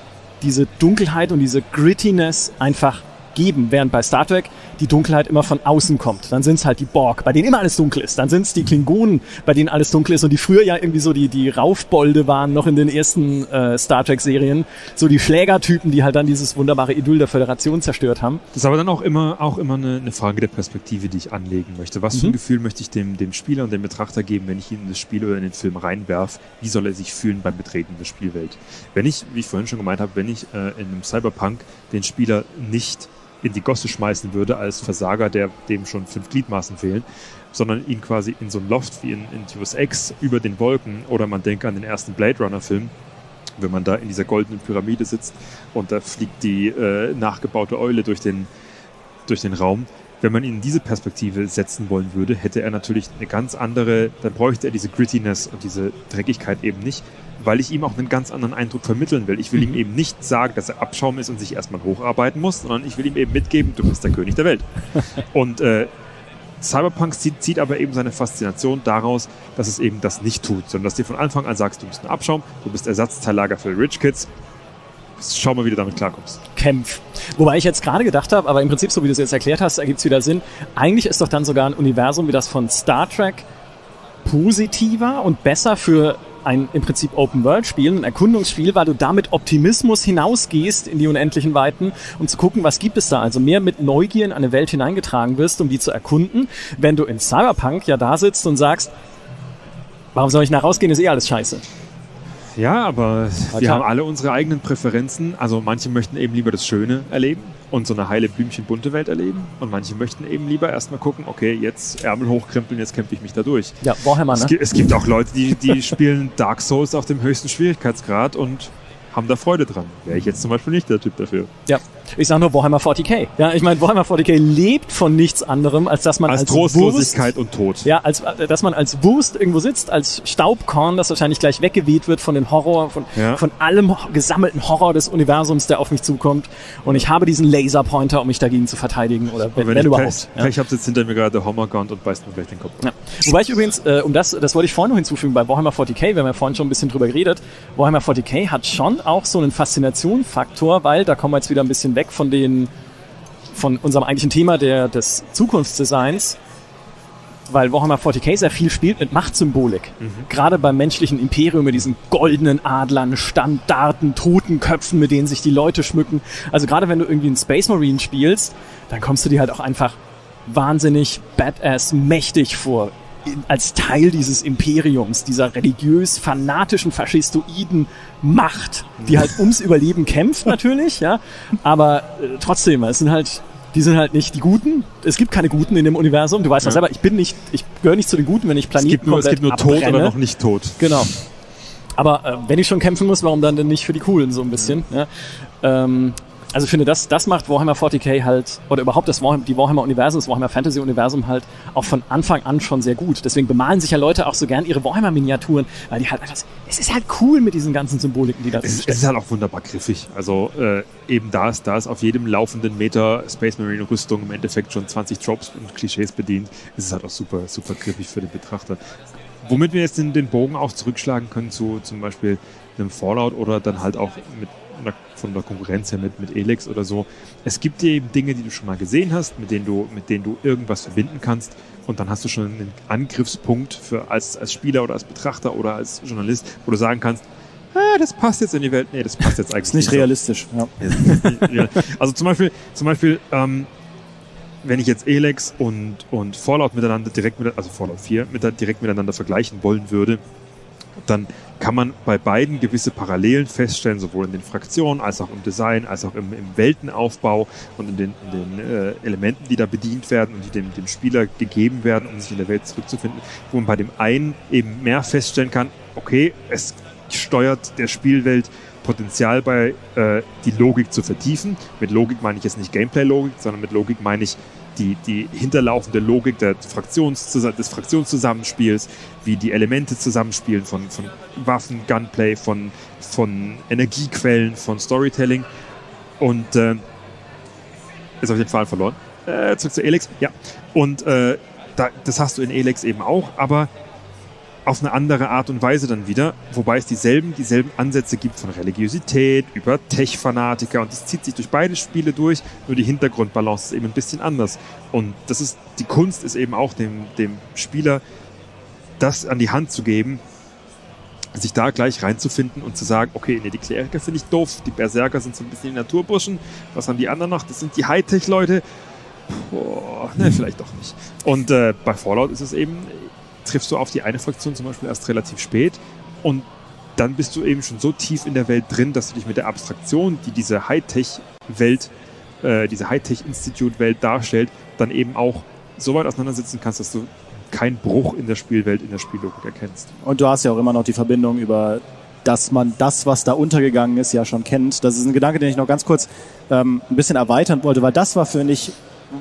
diese Dunkelheit und diese Grittiness einfach geben, während bei Star Trek die Dunkelheit immer von außen kommt. Dann sind es halt die Borg, bei denen immer alles dunkel ist. Dann sind es die Klingonen, bei denen alles dunkel ist und die früher ja irgendwie so die, die Raufbolde waren, noch in den ersten äh, Star Trek-Serien. So die Schlägertypen, die halt dann dieses wunderbare Idyll der Föderation zerstört haben. Das ist aber dann auch immer, auch immer eine, eine Frage der Perspektive, die ich anlegen möchte. Was mhm. für ein mhm. Gefühl möchte ich dem, dem Spieler und dem Betrachter geben, wenn ich ihn in das Spiel oder in den Film reinwerf? Wie soll er sich fühlen beim Betreten der Spielwelt? Wenn ich, wie ich vorhin schon gemeint habe, wenn ich äh, in einem Cyberpunk den Spieler nicht in die Gosse schmeißen würde als Versager, der dem schon fünf Gliedmaßen fehlen, sondern ihn quasi in so ein Loft wie in, in Deus Ex über den Wolken oder man denke an den ersten Blade Runner Film, wenn man da in dieser goldenen Pyramide sitzt und da fliegt die äh, nachgebaute Eule durch den, durch den Raum. Wenn man ihn in diese Perspektive setzen wollen würde, hätte er natürlich eine ganz andere, dann bräuchte er diese Grittiness und diese Dreckigkeit eben nicht, weil ich ihm auch einen ganz anderen Eindruck vermitteln will. Ich will ihm mhm. eben nicht sagen, dass er Abschaum ist und sich erstmal hocharbeiten muss, sondern ich will ihm eben mitgeben, du bist der König der Welt. und äh, Cyberpunk zieht, zieht, aber eben seine Faszination daraus, dass es eben das nicht tut, sondern dass du von Anfang an sagst, du bist ein Abschaum, du bist Ersatzteillager für Rich Kids. Schau mal, wie du damit klarkommst. Kämpf. Wobei ich jetzt gerade gedacht habe, aber im Prinzip, so wie du es jetzt erklärt hast, ergibt es wieder Sinn. Eigentlich ist doch dann sogar ein Universum wie das von Star Trek positiver und besser für ein im Prinzip Open-World-Spiel, ein Erkundungsspiel, weil du damit Optimismus hinausgehst in die unendlichen Weiten, um zu gucken, was gibt es da. Also mehr mit Neugier in eine Welt hineingetragen wirst, um die zu erkunden. Wenn du in Cyberpunk ja da sitzt und sagst, warum soll ich nach rausgehen, ist eh alles scheiße. Ja, aber wir haben alle unsere eigenen Präferenzen. Also manche möchten eben lieber das Schöne erleben und so eine heile Blümchen bunte Welt erleben. Und manche möchten eben lieber erstmal gucken, okay, jetzt Ärmel hochkrempeln, jetzt kämpfe ich mich da durch. Ja, Warhammer, ne? Es, gibt, es gibt auch Leute, die, die spielen Dark Souls auf dem höchsten Schwierigkeitsgrad und haben da Freude dran. Wäre ich jetzt zum Beispiel nicht der Typ dafür. Ja, ich sage nur Warhammer 40k. Ja, ich meine, Warhammer 40k lebt von nichts anderem, als dass man als, als Trostlosigkeit Wurst, und Tod. Ja, als dass man als Wurst irgendwo sitzt, als Staubkorn, das wahrscheinlich gleich weggeweht wird von den Horror, von, ja. von allem gesammelten Horror des Universums, der auf mich zukommt. Und ich habe diesen Laserpointer, um mich dagegen zu verteidigen oder wenn, wenn, wenn überhaupt. Pech, ja. Pech habe, sitzt hinter mir gerade der und beißt mir gleich den Kopf. Ja. Wobei ich übrigens, äh, um das, das wollte ich vorhin noch hinzufügen, bei Warhammer 40k, wir haben ja vorhin schon ein bisschen drüber geredet, Warhammer 40k hat schon auch so einen Faszinationsfaktor, weil da kommen wir jetzt wieder ein bisschen weg von den von unserem eigentlichen Thema der, des Zukunftsdesigns, weil Warhammer 40k sehr viel spielt mit Machtsymbolik. Mhm. Gerade beim menschlichen Imperium mit diesen goldenen Adlern, Standarten, Totenköpfen, mit denen sich die Leute schmücken. Also gerade wenn du irgendwie einen Space Marine spielst, dann kommst du dir halt auch einfach wahnsinnig badass mächtig vor. Als Teil dieses Imperiums, dieser religiös fanatischen faschistoiden Macht, die halt ums Überleben kämpft natürlich, ja. Aber äh, trotzdem, es sind halt die sind halt nicht die Guten. Es gibt keine Guten in dem Universum. Du weißt ja selber, ich bin nicht, ich gehöre nicht zu den Guten, wenn ich Planeten es gibt nur, Es gibt nur tot oder noch nicht tot. Genau. Aber äh, wenn ich schon kämpfen muss, warum dann denn nicht für die Coolen so ein bisschen? Ja. Ähm, also ich finde, das, das macht Warhammer 40k halt, oder überhaupt das Warhammer, die Warhammer Universum, das Warhammer Fantasy Universum halt auch von Anfang an schon sehr gut. Deswegen bemalen sich ja Leute auch so gern ihre Warhammer Miniaturen, weil die halt einfach, es ist halt cool mit diesen ganzen Symboliken, die da drin Es ist halt auch wunderbar griffig. Also äh, eben da ist, da ist auf jedem laufenden Meter Space Marine Rüstung im Endeffekt schon 20 Tropes und Klischees bedient. Es ist halt auch super, super griffig für den Betrachter. Womit wir jetzt den, den Bogen auch zurückschlagen können zu zum Beispiel einem Fallout oder dann halt auch mit von der Konkurrenz her mit, mit Elex oder so. Es gibt dir eben Dinge, die du schon mal gesehen hast, mit denen du, mit denen du irgendwas verbinden kannst. Und dann hast du schon einen Angriffspunkt für als, als Spieler oder als Betrachter oder als Journalist, wo du sagen kannst, ah, das passt jetzt in die Welt. Nee, das passt jetzt eigentlich ist nicht. realistisch. Ja. Also zum Beispiel, zum Beispiel, ähm, wenn ich jetzt Elex und, und Fallout miteinander direkt mit, also Fallout 4 mit, direkt miteinander vergleichen wollen würde, dann kann man bei beiden gewisse Parallelen feststellen, sowohl in den Fraktionen als auch im Design, als auch im, im Weltenaufbau und in den, in den äh, Elementen, die da bedient werden und die dem, dem Spieler gegeben werden, um sich in der Welt zurückzufinden, wo man bei dem einen eben mehr feststellen kann, okay, es steuert der Spielwelt Potenzial bei, äh, die Logik zu vertiefen. Mit Logik meine ich jetzt nicht Gameplay-Logik, sondern mit Logik meine ich die, die hinterlaufende Logik der Fraktions, des Fraktionszusammenspiels, wie die Elemente zusammenspielen von, von Waffen, Gunplay, von, von Energiequellen, von Storytelling. Und äh, jetzt habe ich den Fall verloren. Äh, zurück zu Elex. Ja. Und äh, da, das hast du in Elex eben auch, aber auf eine andere Art und Weise dann wieder, wobei es dieselben, dieselben Ansätze gibt von Religiosität über Tech-Fanatiker und das zieht sich durch beide Spiele durch, nur die Hintergrundbalance ist eben ein bisschen anders. Und das ist, die Kunst ist eben auch dem, dem Spieler das an die Hand zu geben, sich da gleich reinzufinden und zu sagen, okay, nee, die Kleriker finde ich doof, die Berserker sind so ein bisschen die Naturburschen, was haben die anderen noch? Das sind die Hightech-Leute. Ne, vielleicht doch nicht. Und äh, bei Fallout ist es eben, triffst du auf die eine Fraktion zum Beispiel erst relativ spät und dann bist du eben schon so tief in der Welt drin, dass du dich mit der Abstraktion, die diese Hightech-Welt, äh, diese Hightech-Institute-Welt darstellt, dann eben auch so weit auseinandersetzen kannst, dass du keinen Bruch in der Spielwelt, in der Spiellogik erkennst. Und du hast ja auch immer noch die Verbindung über dass man das, was da untergegangen ist, ja schon kennt. Das ist ein Gedanke, den ich noch ganz kurz ähm, ein bisschen erweitern wollte, weil das war für mich,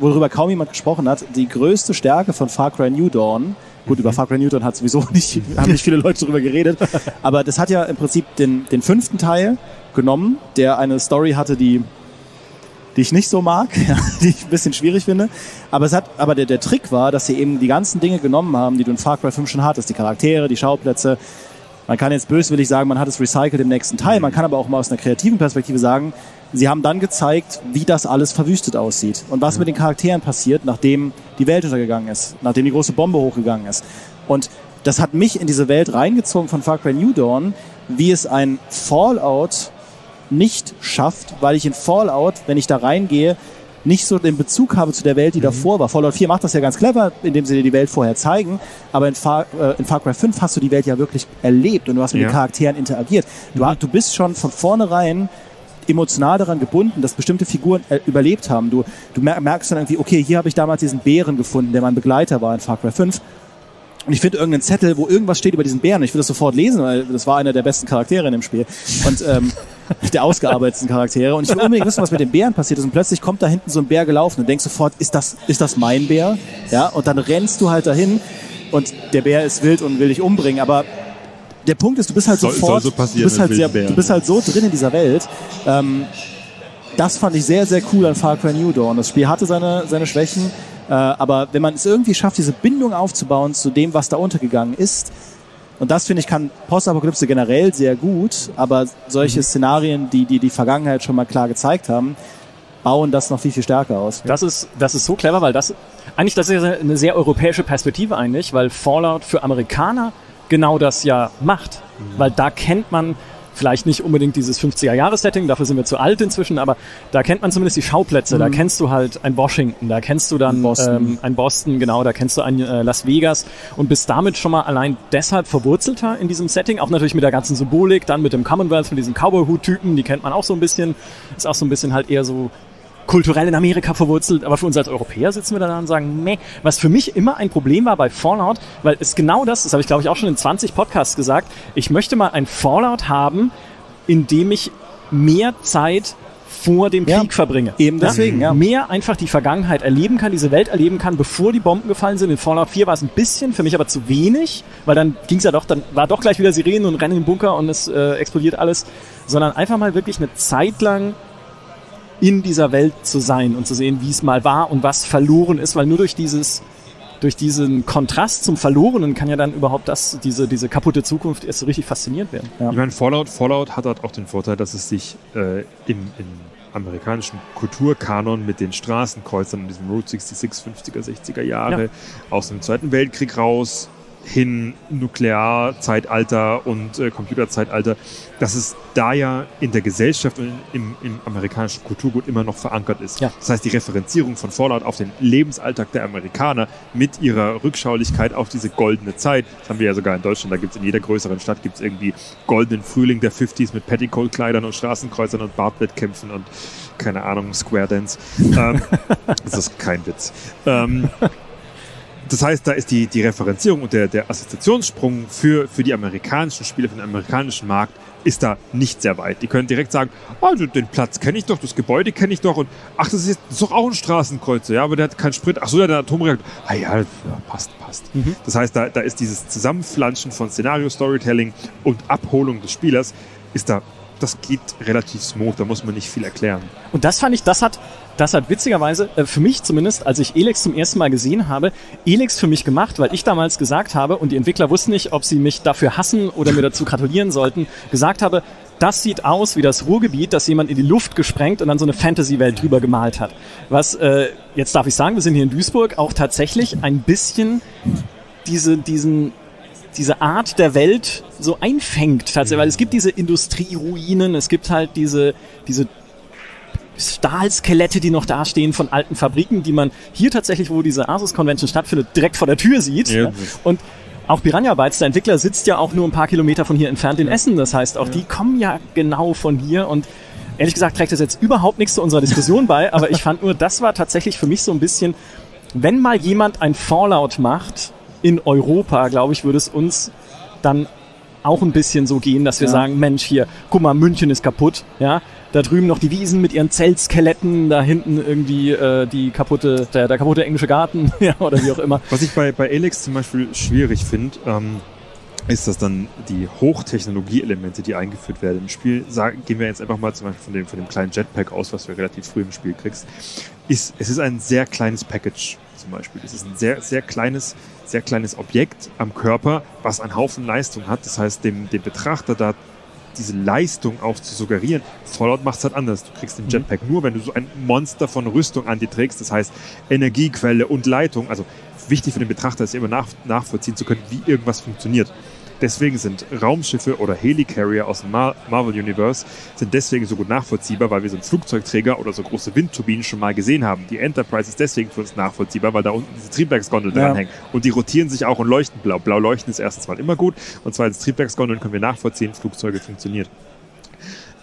worüber kaum jemand gesprochen hat, die größte Stärke von Far Cry New Dawn, Gut, über Far Cry Newton hat sowieso nicht, haben nicht viele Leute darüber geredet. Aber das hat ja im Prinzip den, den fünften Teil genommen, der eine Story hatte, die, die ich nicht so mag, die ich ein bisschen schwierig finde. Aber es hat, aber der, der Trick war, dass sie eben die ganzen Dinge genommen haben, die du in Far Cry 5 schon hattest. Die Charaktere, die Schauplätze. Man kann jetzt böswillig sagen, man hat es recycelt im nächsten Teil. Man kann aber auch mal aus einer kreativen Perspektive sagen, sie haben dann gezeigt, wie das alles verwüstet aussieht und was mit den Charakteren passiert, nachdem die Welt untergegangen ist, nachdem die große Bombe hochgegangen ist. Und das hat mich in diese Welt reingezogen von Far Cry New Dawn, wie es ein Fallout nicht schafft, weil ich in Fallout, wenn ich da reingehe, nicht so den Bezug habe zu der Welt, die mhm. davor war. Fallout 4 macht das ja ganz clever, indem sie dir die Welt vorher zeigen, aber in Far, äh, in Far Cry 5 hast du die Welt ja wirklich erlebt und du hast mit ja. den Charakteren interagiert. Du, mhm. du bist schon von vornherein emotional daran gebunden, dass bestimmte Figuren äh, überlebt haben. Du, du merkst dann irgendwie, okay, hier habe ich damals diesen Bären gefunden, der mein Begleiter war in Far Cry 5. Und ich finde irgendeinen Zettel, wo irgendwas steht über diesen Bären. Ich will das sofort lesen, weil das war einer der besten Charaktere in dem Spiel. Und ähm, der ausgearbeiteten Charaktere. Und ich will unbedingt wissen, was mit dem Bären passiert ist. Und plötzlich kommt da hinten so ein Bär gelaufen und denkst sofort, ist das, ist das mein Bär? Ja, und dann rennst du halt dahin und der Bär ist wild und will dich umbringen. Aber der Punkt ist, du bist halt soll, sofort, soll so du, bist halt sehr, du bist halt so drin in dieser Welt. Ähm, das fand ich sehr, sehr cool an Far Cry New Dawn. Das Spiel hatte seine, seine Schwächen, äh, aber wenn man es irgendwie schafft, diese Bindung aufzubauen zu dem, was da untergegangen ist, und das finde ich kann Postapokalypse generell sehr gut, aber solche mhm. Szenarien, die, die die Vergangenheit schon mal klar gezeigt haben, bauen das noch viel, viel stärker aus. Das ist, das ist so clever, weil das, eigentlich, das ist eine sehr europäische Perspektive eigentlich, weil Fallout für Amerikaner genau das ja macht. Mhm. Weil da kennt man vielleicht nicht unbedingt dieses 50er-Jahres-Setting, dafür sind wir zu alt inzwischen, aber da kennt man zumindest die Schauplätze. Mhm. Da kennst du halt ein Washington, da kennst du dann Boston. Ähm, ein Boston, genau, da kennst du ein äh, Las Vegas und bist damit schon mal allein deshalb verwurzelter in diesem Setting, auch natürlich mit der ganzen Symbolik, dann mit dem Commonwealth, mit diesen Cowboy-Hut-Typen, die kennt man auch so ein bisschen. Ist auch so ein bisschen halt eher so kulturell in Amerika verwurzelt, aber für uns als Europäer sitzen wir da und sagen, meh. Was für mich immer ein Problem war bei Fallout, weil es genau das, das habe ich glaube ich auch schon in 20 Podcasts gesagt, ich möchte mal ein Fallout haben, in dem ich mehr Zeit vor dem Krieg ja, verbringe. Eben deswegen, ja. Mehr einfach die Vergangenheit erleben kann, diese Welt erleben kann, bevor die Bomben gefallen sind. In Fallout 4 war es ein bisschen, für mich aber zu wenig, weil dann ging es ja doch, dann war doch gleich wieder Sirenen und Rennen im Bunker und es äh, explodiert alles. Sondern einfach mal wirklich eine Zeit lang in dieser Welt zu sein und zu sehen, wie es mal war und was verloren ist, weil nur durch dieses durch diesen Kontrast zum Verlorenen kann ja dann überhaupt das, diese, diese kaputte Zukunft erst so richtig fasziniert werden. Ja. Ich meine, Fallout, Fallout hat halt auch den Vorteil, dass es sich äh, im, im amerikanischen Kulturkanon mit den Straßenkreuzern und diesem Route 66 50er, 60er Jahre ja. aus dem Zweiten Weltkrieg raus hin Nuklearzeitalter und äh, Computerzeitalter, dass es da ja in der Gesellschaft und im, im amerikanischen Kulturgut immer noch verankert ist. Ja. Das heißt, die Referenzierung von Fallout auf den Lebensalltag der Amerikaner mit ihrer Rückschaulichkeit auf diese goldene Zeit, das haben wir ja sogar in Deutschland, da gibt es in jeder größeren Stadt gibt's irgendwie goldenen Frühling der 50s mit Petticoat-Kleidern und Straßenkreuzern und Bartwettkämpfen und keine Ahnung, Square Dance. ähm, das ist kein Witz. Ähm, das heißt, da ist die, die Referenzierung und der, der Assoziationssprung für, für die amerikanischen Spiele, für den amerikanischen Markt, ist da nicht sehr weit. Die können direkt sagen, also den Platz kenne ich doch, das Gebäude kenne ich doch und ach, das ist, jetzt, das ist doch auch ein Straßenkreuzer, ja, aber der hat keinen Sprit. Ach so, der hat einen Atomreaktor. Ah ja, passt, passt. Mhm. Das heißt, da, da ist dieses Zusammenflanschen von Szenario-Storytelling und Abholung des Spielers ist da das geht relativ smooth, da muss man nicht viel erklären. Und das fand ich, das hat, das hat witzigerweise, äh, für mich zumindest, als ich Elex zum ersten Mal gesehen habe, Elex für mich gemacht, weil ich damals gesagt habe, und die Entwickler wussten nicht, ob sie mich dafür hassen oder mir dazu gratulieren sollten, gesagt habe, das sieht aus wie das Ruhrgebiet, das jemand in die Luft gesprengt und dann so eine Fantasy-Welt drüber gemalt hat. Was, äh, jetzt darf ich sagen, wir sind hier in Duisburg, auch tatsächlich ein bisschen diese, diesen, diese Art der Welt so einfängt tatsächlich, weil es gibt diese Industrieruinen, es gibt halt diese, diese Stahlskelette, die noch dastehen von alten Fabriken, die man hier tatsächlich, wo diese Asus Convention stattfindet, direkt vor der Tür sieht. Ja. Und auch Piranha Bytes, der Entwickler, sitzt ja auch nur ein paar Kilometer von hier entfernt in Essen. Das heißt, auch ja. die kommen ja genau von hier und ehrlich gesagt trägt das jetzt überhaupt nichts zu unserer Diskussion bei, aber ich fand nur, das war tatsächlich für mich so ein bisschen, wenn mal jemand ein Fallout macht in Europa, glaube ich, würde es uns dann auch ein bisschen so gehen, dass wir ja. sagen, Mensch, hier, guck mal, München ist kaputt, ja. Da drüben noch die Wiesen mit ihren Zeltskeletten, da hinten irgendwie äh, die kaputte, der, der kaputte englische Garten, ja, oder wie auch immer. Was ich bei, bei Alex zum Beispiel schwierig finde, ähm, ist, dass dann die Hochtechnologie-Elemente, die eingeführt werden im Spiel, sagen, gehen wir jetzt einfach mal zum Beispiel von dem, von dem kleinen Jetpack aus, was du relativ früh im Spiel kriegst, ist, es ist ein sehr kleines Package zum Beispiel. Es ist ein sehr, sehr kleines, sehr kleines Objekt am Körper, was einen Haufen Leistung hat. Das heißt, dem, dem Betrachter da diese Leistung auch zu suggerieren. Fallout macht es halt anders. Du kriegst den mhm. Jetpack nur, wenn du so ein Monster von Rüstung an dir trägst. Das heißt, Energiequelle und Leitung. Also wichtig für den Betrachter ist immer nach, nachvollziehen zu können, wie irgendwas funktioniert. Deswegen sind Raumschiffe oder Helicarrier aus dem Mar Marvel Universe sind deswegen so gut nachvollziehbar, weil wir so einen Flugzeugträger oder so große Windturbinen schon mal gesehen haben. Die Enterprise ist deswegen für uns nachvollziehbar, weil da unten diese Triebwerksgondel ja. dranhängen. Und die rotieren sich auch und leuchten blau. Blau leuchten ist erstens mal immer gut und zweitens Triebwerksgondeln können wir nachvollziehen, Flugzeuge funktioniert.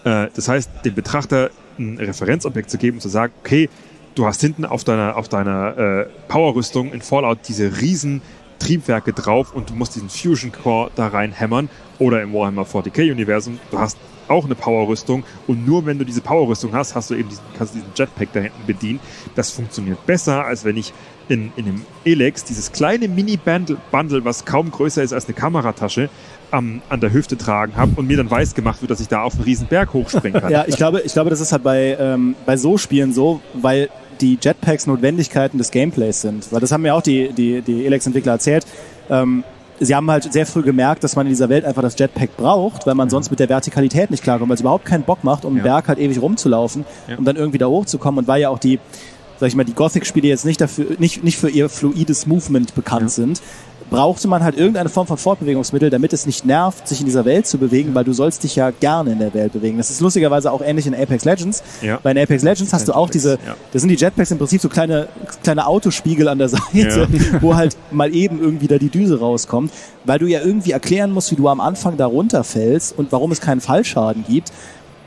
Äh, das heißt, dem Betrachter ein Referenzobjekt zu geben und zu sagen, okay, du hast hinten auf deiner, auf deiner äh, Powerrüstung in Fallout diese riesen Triebwerke drauf und du musst diesen Fusion Core da rein hämmern. Oder im Warhammer 40k Universum, du hast auch eine Powerrüstung und nur wenn du diese Powerrüstung hast, hast du eben diesen, kannst du diesen Jetpack da hinten bedienen. Das funktioniert besser, als wenn ich in, in einem Elex dieses kleine Mini-Bundle, was kaum größer ist als eine Kameratasche, am, an der Hüfte tragen habe und mir dann weiß gemacht wird, dass ich da auf einen riesen Berg hochspringen kann. ja, ich glaube, ich glaube, das ist halt bei, ähm, bei so Spielen so, weil die Jetpacks Notwendigkeiten des Gameplays sind. Weil das haben mir auch die, die, die Elex-Entwickler erzählt. Ähm, sie haben halt sehr früh gemerkt, dass man in dieser Welt einfach das Jetpack braucht, weil man sonst mit der Vertikalität nicht klarkommt, weil es überhaupt keinen Bock macht, um ja. Berg halt ewig rumzulaufen, ja. um dann irgendwie da hochzukommen. Und weil ja auch die, sag ich mal, die Gothic-Spiele jetzt nicht dafür, nicht, nicht für ihr fluides Movement bekannt ja. sind, brauchte man halt irgendeine Form von Fortbewegungsmittel, damit es nicht nervt, sich in dieser Welt zu bewegen, weil du sollst dich ja gerne in der Welt bewegen. Das ist lustigerweise auch ähnlich in Apex Legends. Ja. Bei Apex Legends hast du auch diese, ja. da sind die Jetpacks im Prinzip so kleine, kleine Autospiegel an der Seite, ja. wo halt mal eben irgendwie da die Düse rauskommt, weil du ja irgendwie erklären musst, wie du am Anfang da runterfällst und warum es keinen Fallschaden gibt.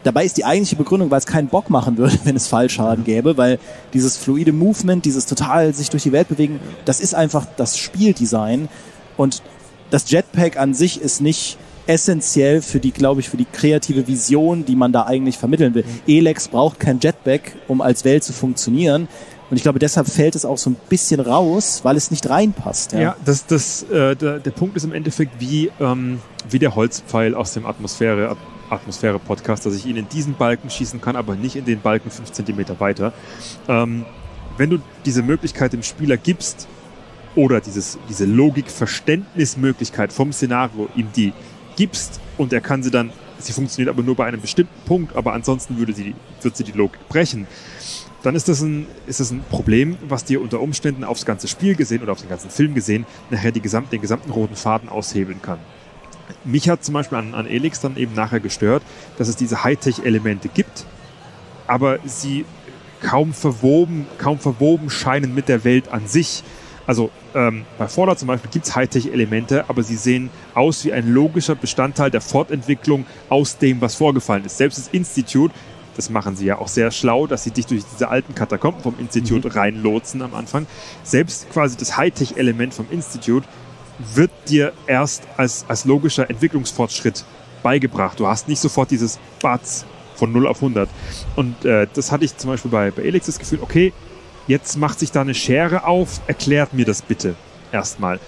Dabei ist die eigentliche Begründung, weil es keinen Bock machen würde, wenn es Fallschaden gäbe, weil dieses fluide Movement, dieses total sich durch die Welt bewegen, das ist einfach das Spieldesign. Und das Jetpack an sich ist nicht essentiell für die, glaube ich, für die kreative Vision, die man da eigentlich vermitteln will. Elex braucht kein Jetpack, um als Welt zu funktionieren. Und ich glaube, deshalb fällt es auch so ein bisschen raus, weil es nicht reinpasst. Ja, ja das, das, äh, der, der Punkt ist im Endeffekt wie, ähm, wie der Holzpfeil aus dem Atmosphäre, Atmosphäre-Podcast, dass ich ihn in diesen Balken schießen kann, aber nicht in den Balken fünf Zentimeter weiter. Ähm, wenn du diese Möglichkeit dem Spieler gibst oder dieses, diese Logik-Verständnismöglichkeit vom Szenario ihm die gibst und er kann sie dann, sie funktioniert aber nur bei einem bestimmten Punkt, aber ansonsten würde sie, wird sie die Logik brechen, dann ist das, ein, ist das ein Problem, was dir unter Umständen aufs ganze Spiel gesehen oder auf den ganzen Film gesehen nachher die gesamt, den gesamten roten Faden aushebeln kann mich hat zum Beispiel an, an Elix dann eben nachher gestört, dass es diese Hightech-Elemente gibt, aber sie kaum verwoben, kaum verwoben scheinen mit der Welt an sich. Also ähm, bei Fallout zum Beispiel gibt es Hightech-Elemente, aber sie sehen aus wie ein logischer Bestandteil der Fortentwicklung aus dem, was vorgefallen ist. Selbst das Institut, das machen sie ja auch sehr schlau, dass sie dich durch diese alten Katakomben vom Institut mhm. reinlotsen am Anfang. Selbst quasi das Hightech-Element vom Institut wird dir erst als, als logischer Entwicklungsfortschritt beigebracht. Du hast nicht sofort dieses Batz von 0 auf 100. Und äh, das hatte ich zum Beispiel bei, bei Elix das Gefühl, okay, jetzt macht sich da eine Schere auf, erklärt mir das bitte erstmal.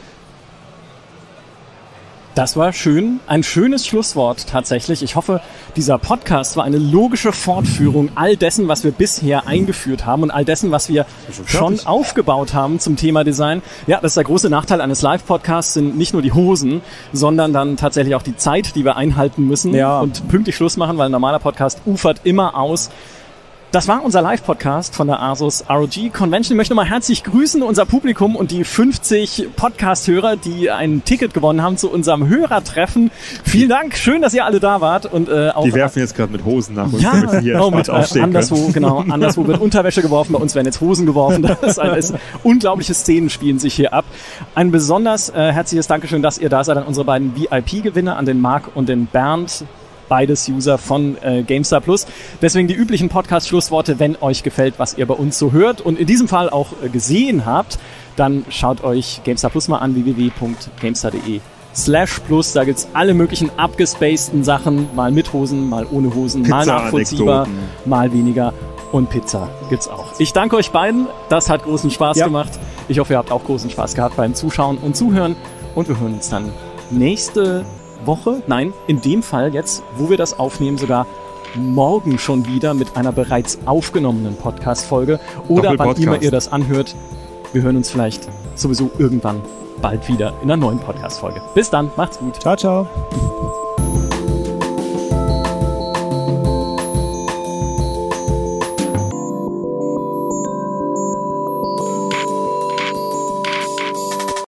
Das war schön. Ein schönes Schlusswort tatsächlich. Ich hoffe, dieser Podcast war eine logische Fortführung all dessen, was wir bisher eingeführt haben und all dessen, was wir schon aufgebaut haben zum Thema Design. Ja, das ist der große Nachteil eines Live-Podcasts, sind nicht nur die Hosen, sondern dann tatsächlich auch die Zeit, die wir einhalten müssen Ja. und pünktlich Schluss machen, weil ein normaler Podcast ufert immer aus. Das war unser Live-Podcast von der Asus ROG Convention. Ich möchte nochmal herzlich grüßen, unser Publikum und die 50 Podcast-Hörer, die ein Ticket gewonnen haben zu unserem Hörertreffen. Vielen Dank, schön, dass ihr alle da wart. Und, äh, auch Die werfen jetzt gerade mit Hosen nach uns, ja, damit wir hier oh, mit, entspannt äh, aufstehen anderswo, können. genau, anderswo wird Unterwäsche geworfen, bei uns werden jetzt Hosen geworfen. Das ist ein, ist unglaubliche Szenen spielen sich hier ab. Ein besonders äh, herzliches Dankeschön, dass ihr da seid an unsere beiden VIP-Gewinner, an den Marc und den Bernd. Beides User von äh, GameStar Plus. Deswegen die üblichen Podcast-Schlussworte, wenn euch gefällt, was ihr bei uns so hört und in diesem Fall auch äh, gesehen habt, dann schaut euch GameStar Plus mal an, www.gamestar.de slash plus. Da gibt's alle möglichen abgespaceden Sachen, mal mit Hosen, mal ohne Hosen, mal nachvollziehbar, mal weniger. Und Pizza gibt's auch. Ich danke euch beiden. Das hat großen Spaß Ja. gemacht. Ich hoffe, ihr habt auch großen Spaß gehabt beim Zuschauen und Zuhören. Und wir hören uns dann nächste Woche, nein, in dem Fall jetzt, wo wir das aufnehmen, sogar morgen schon wieder mit einer bereits aufgenommenen Podcast-Folge oder wann immer ihr das anhört. Wir hören uns vielleicht sowieso irgendwann bald wieder in einer neuen Podcast-Folge. Bis dann, macht's gut. Ciao, ciao.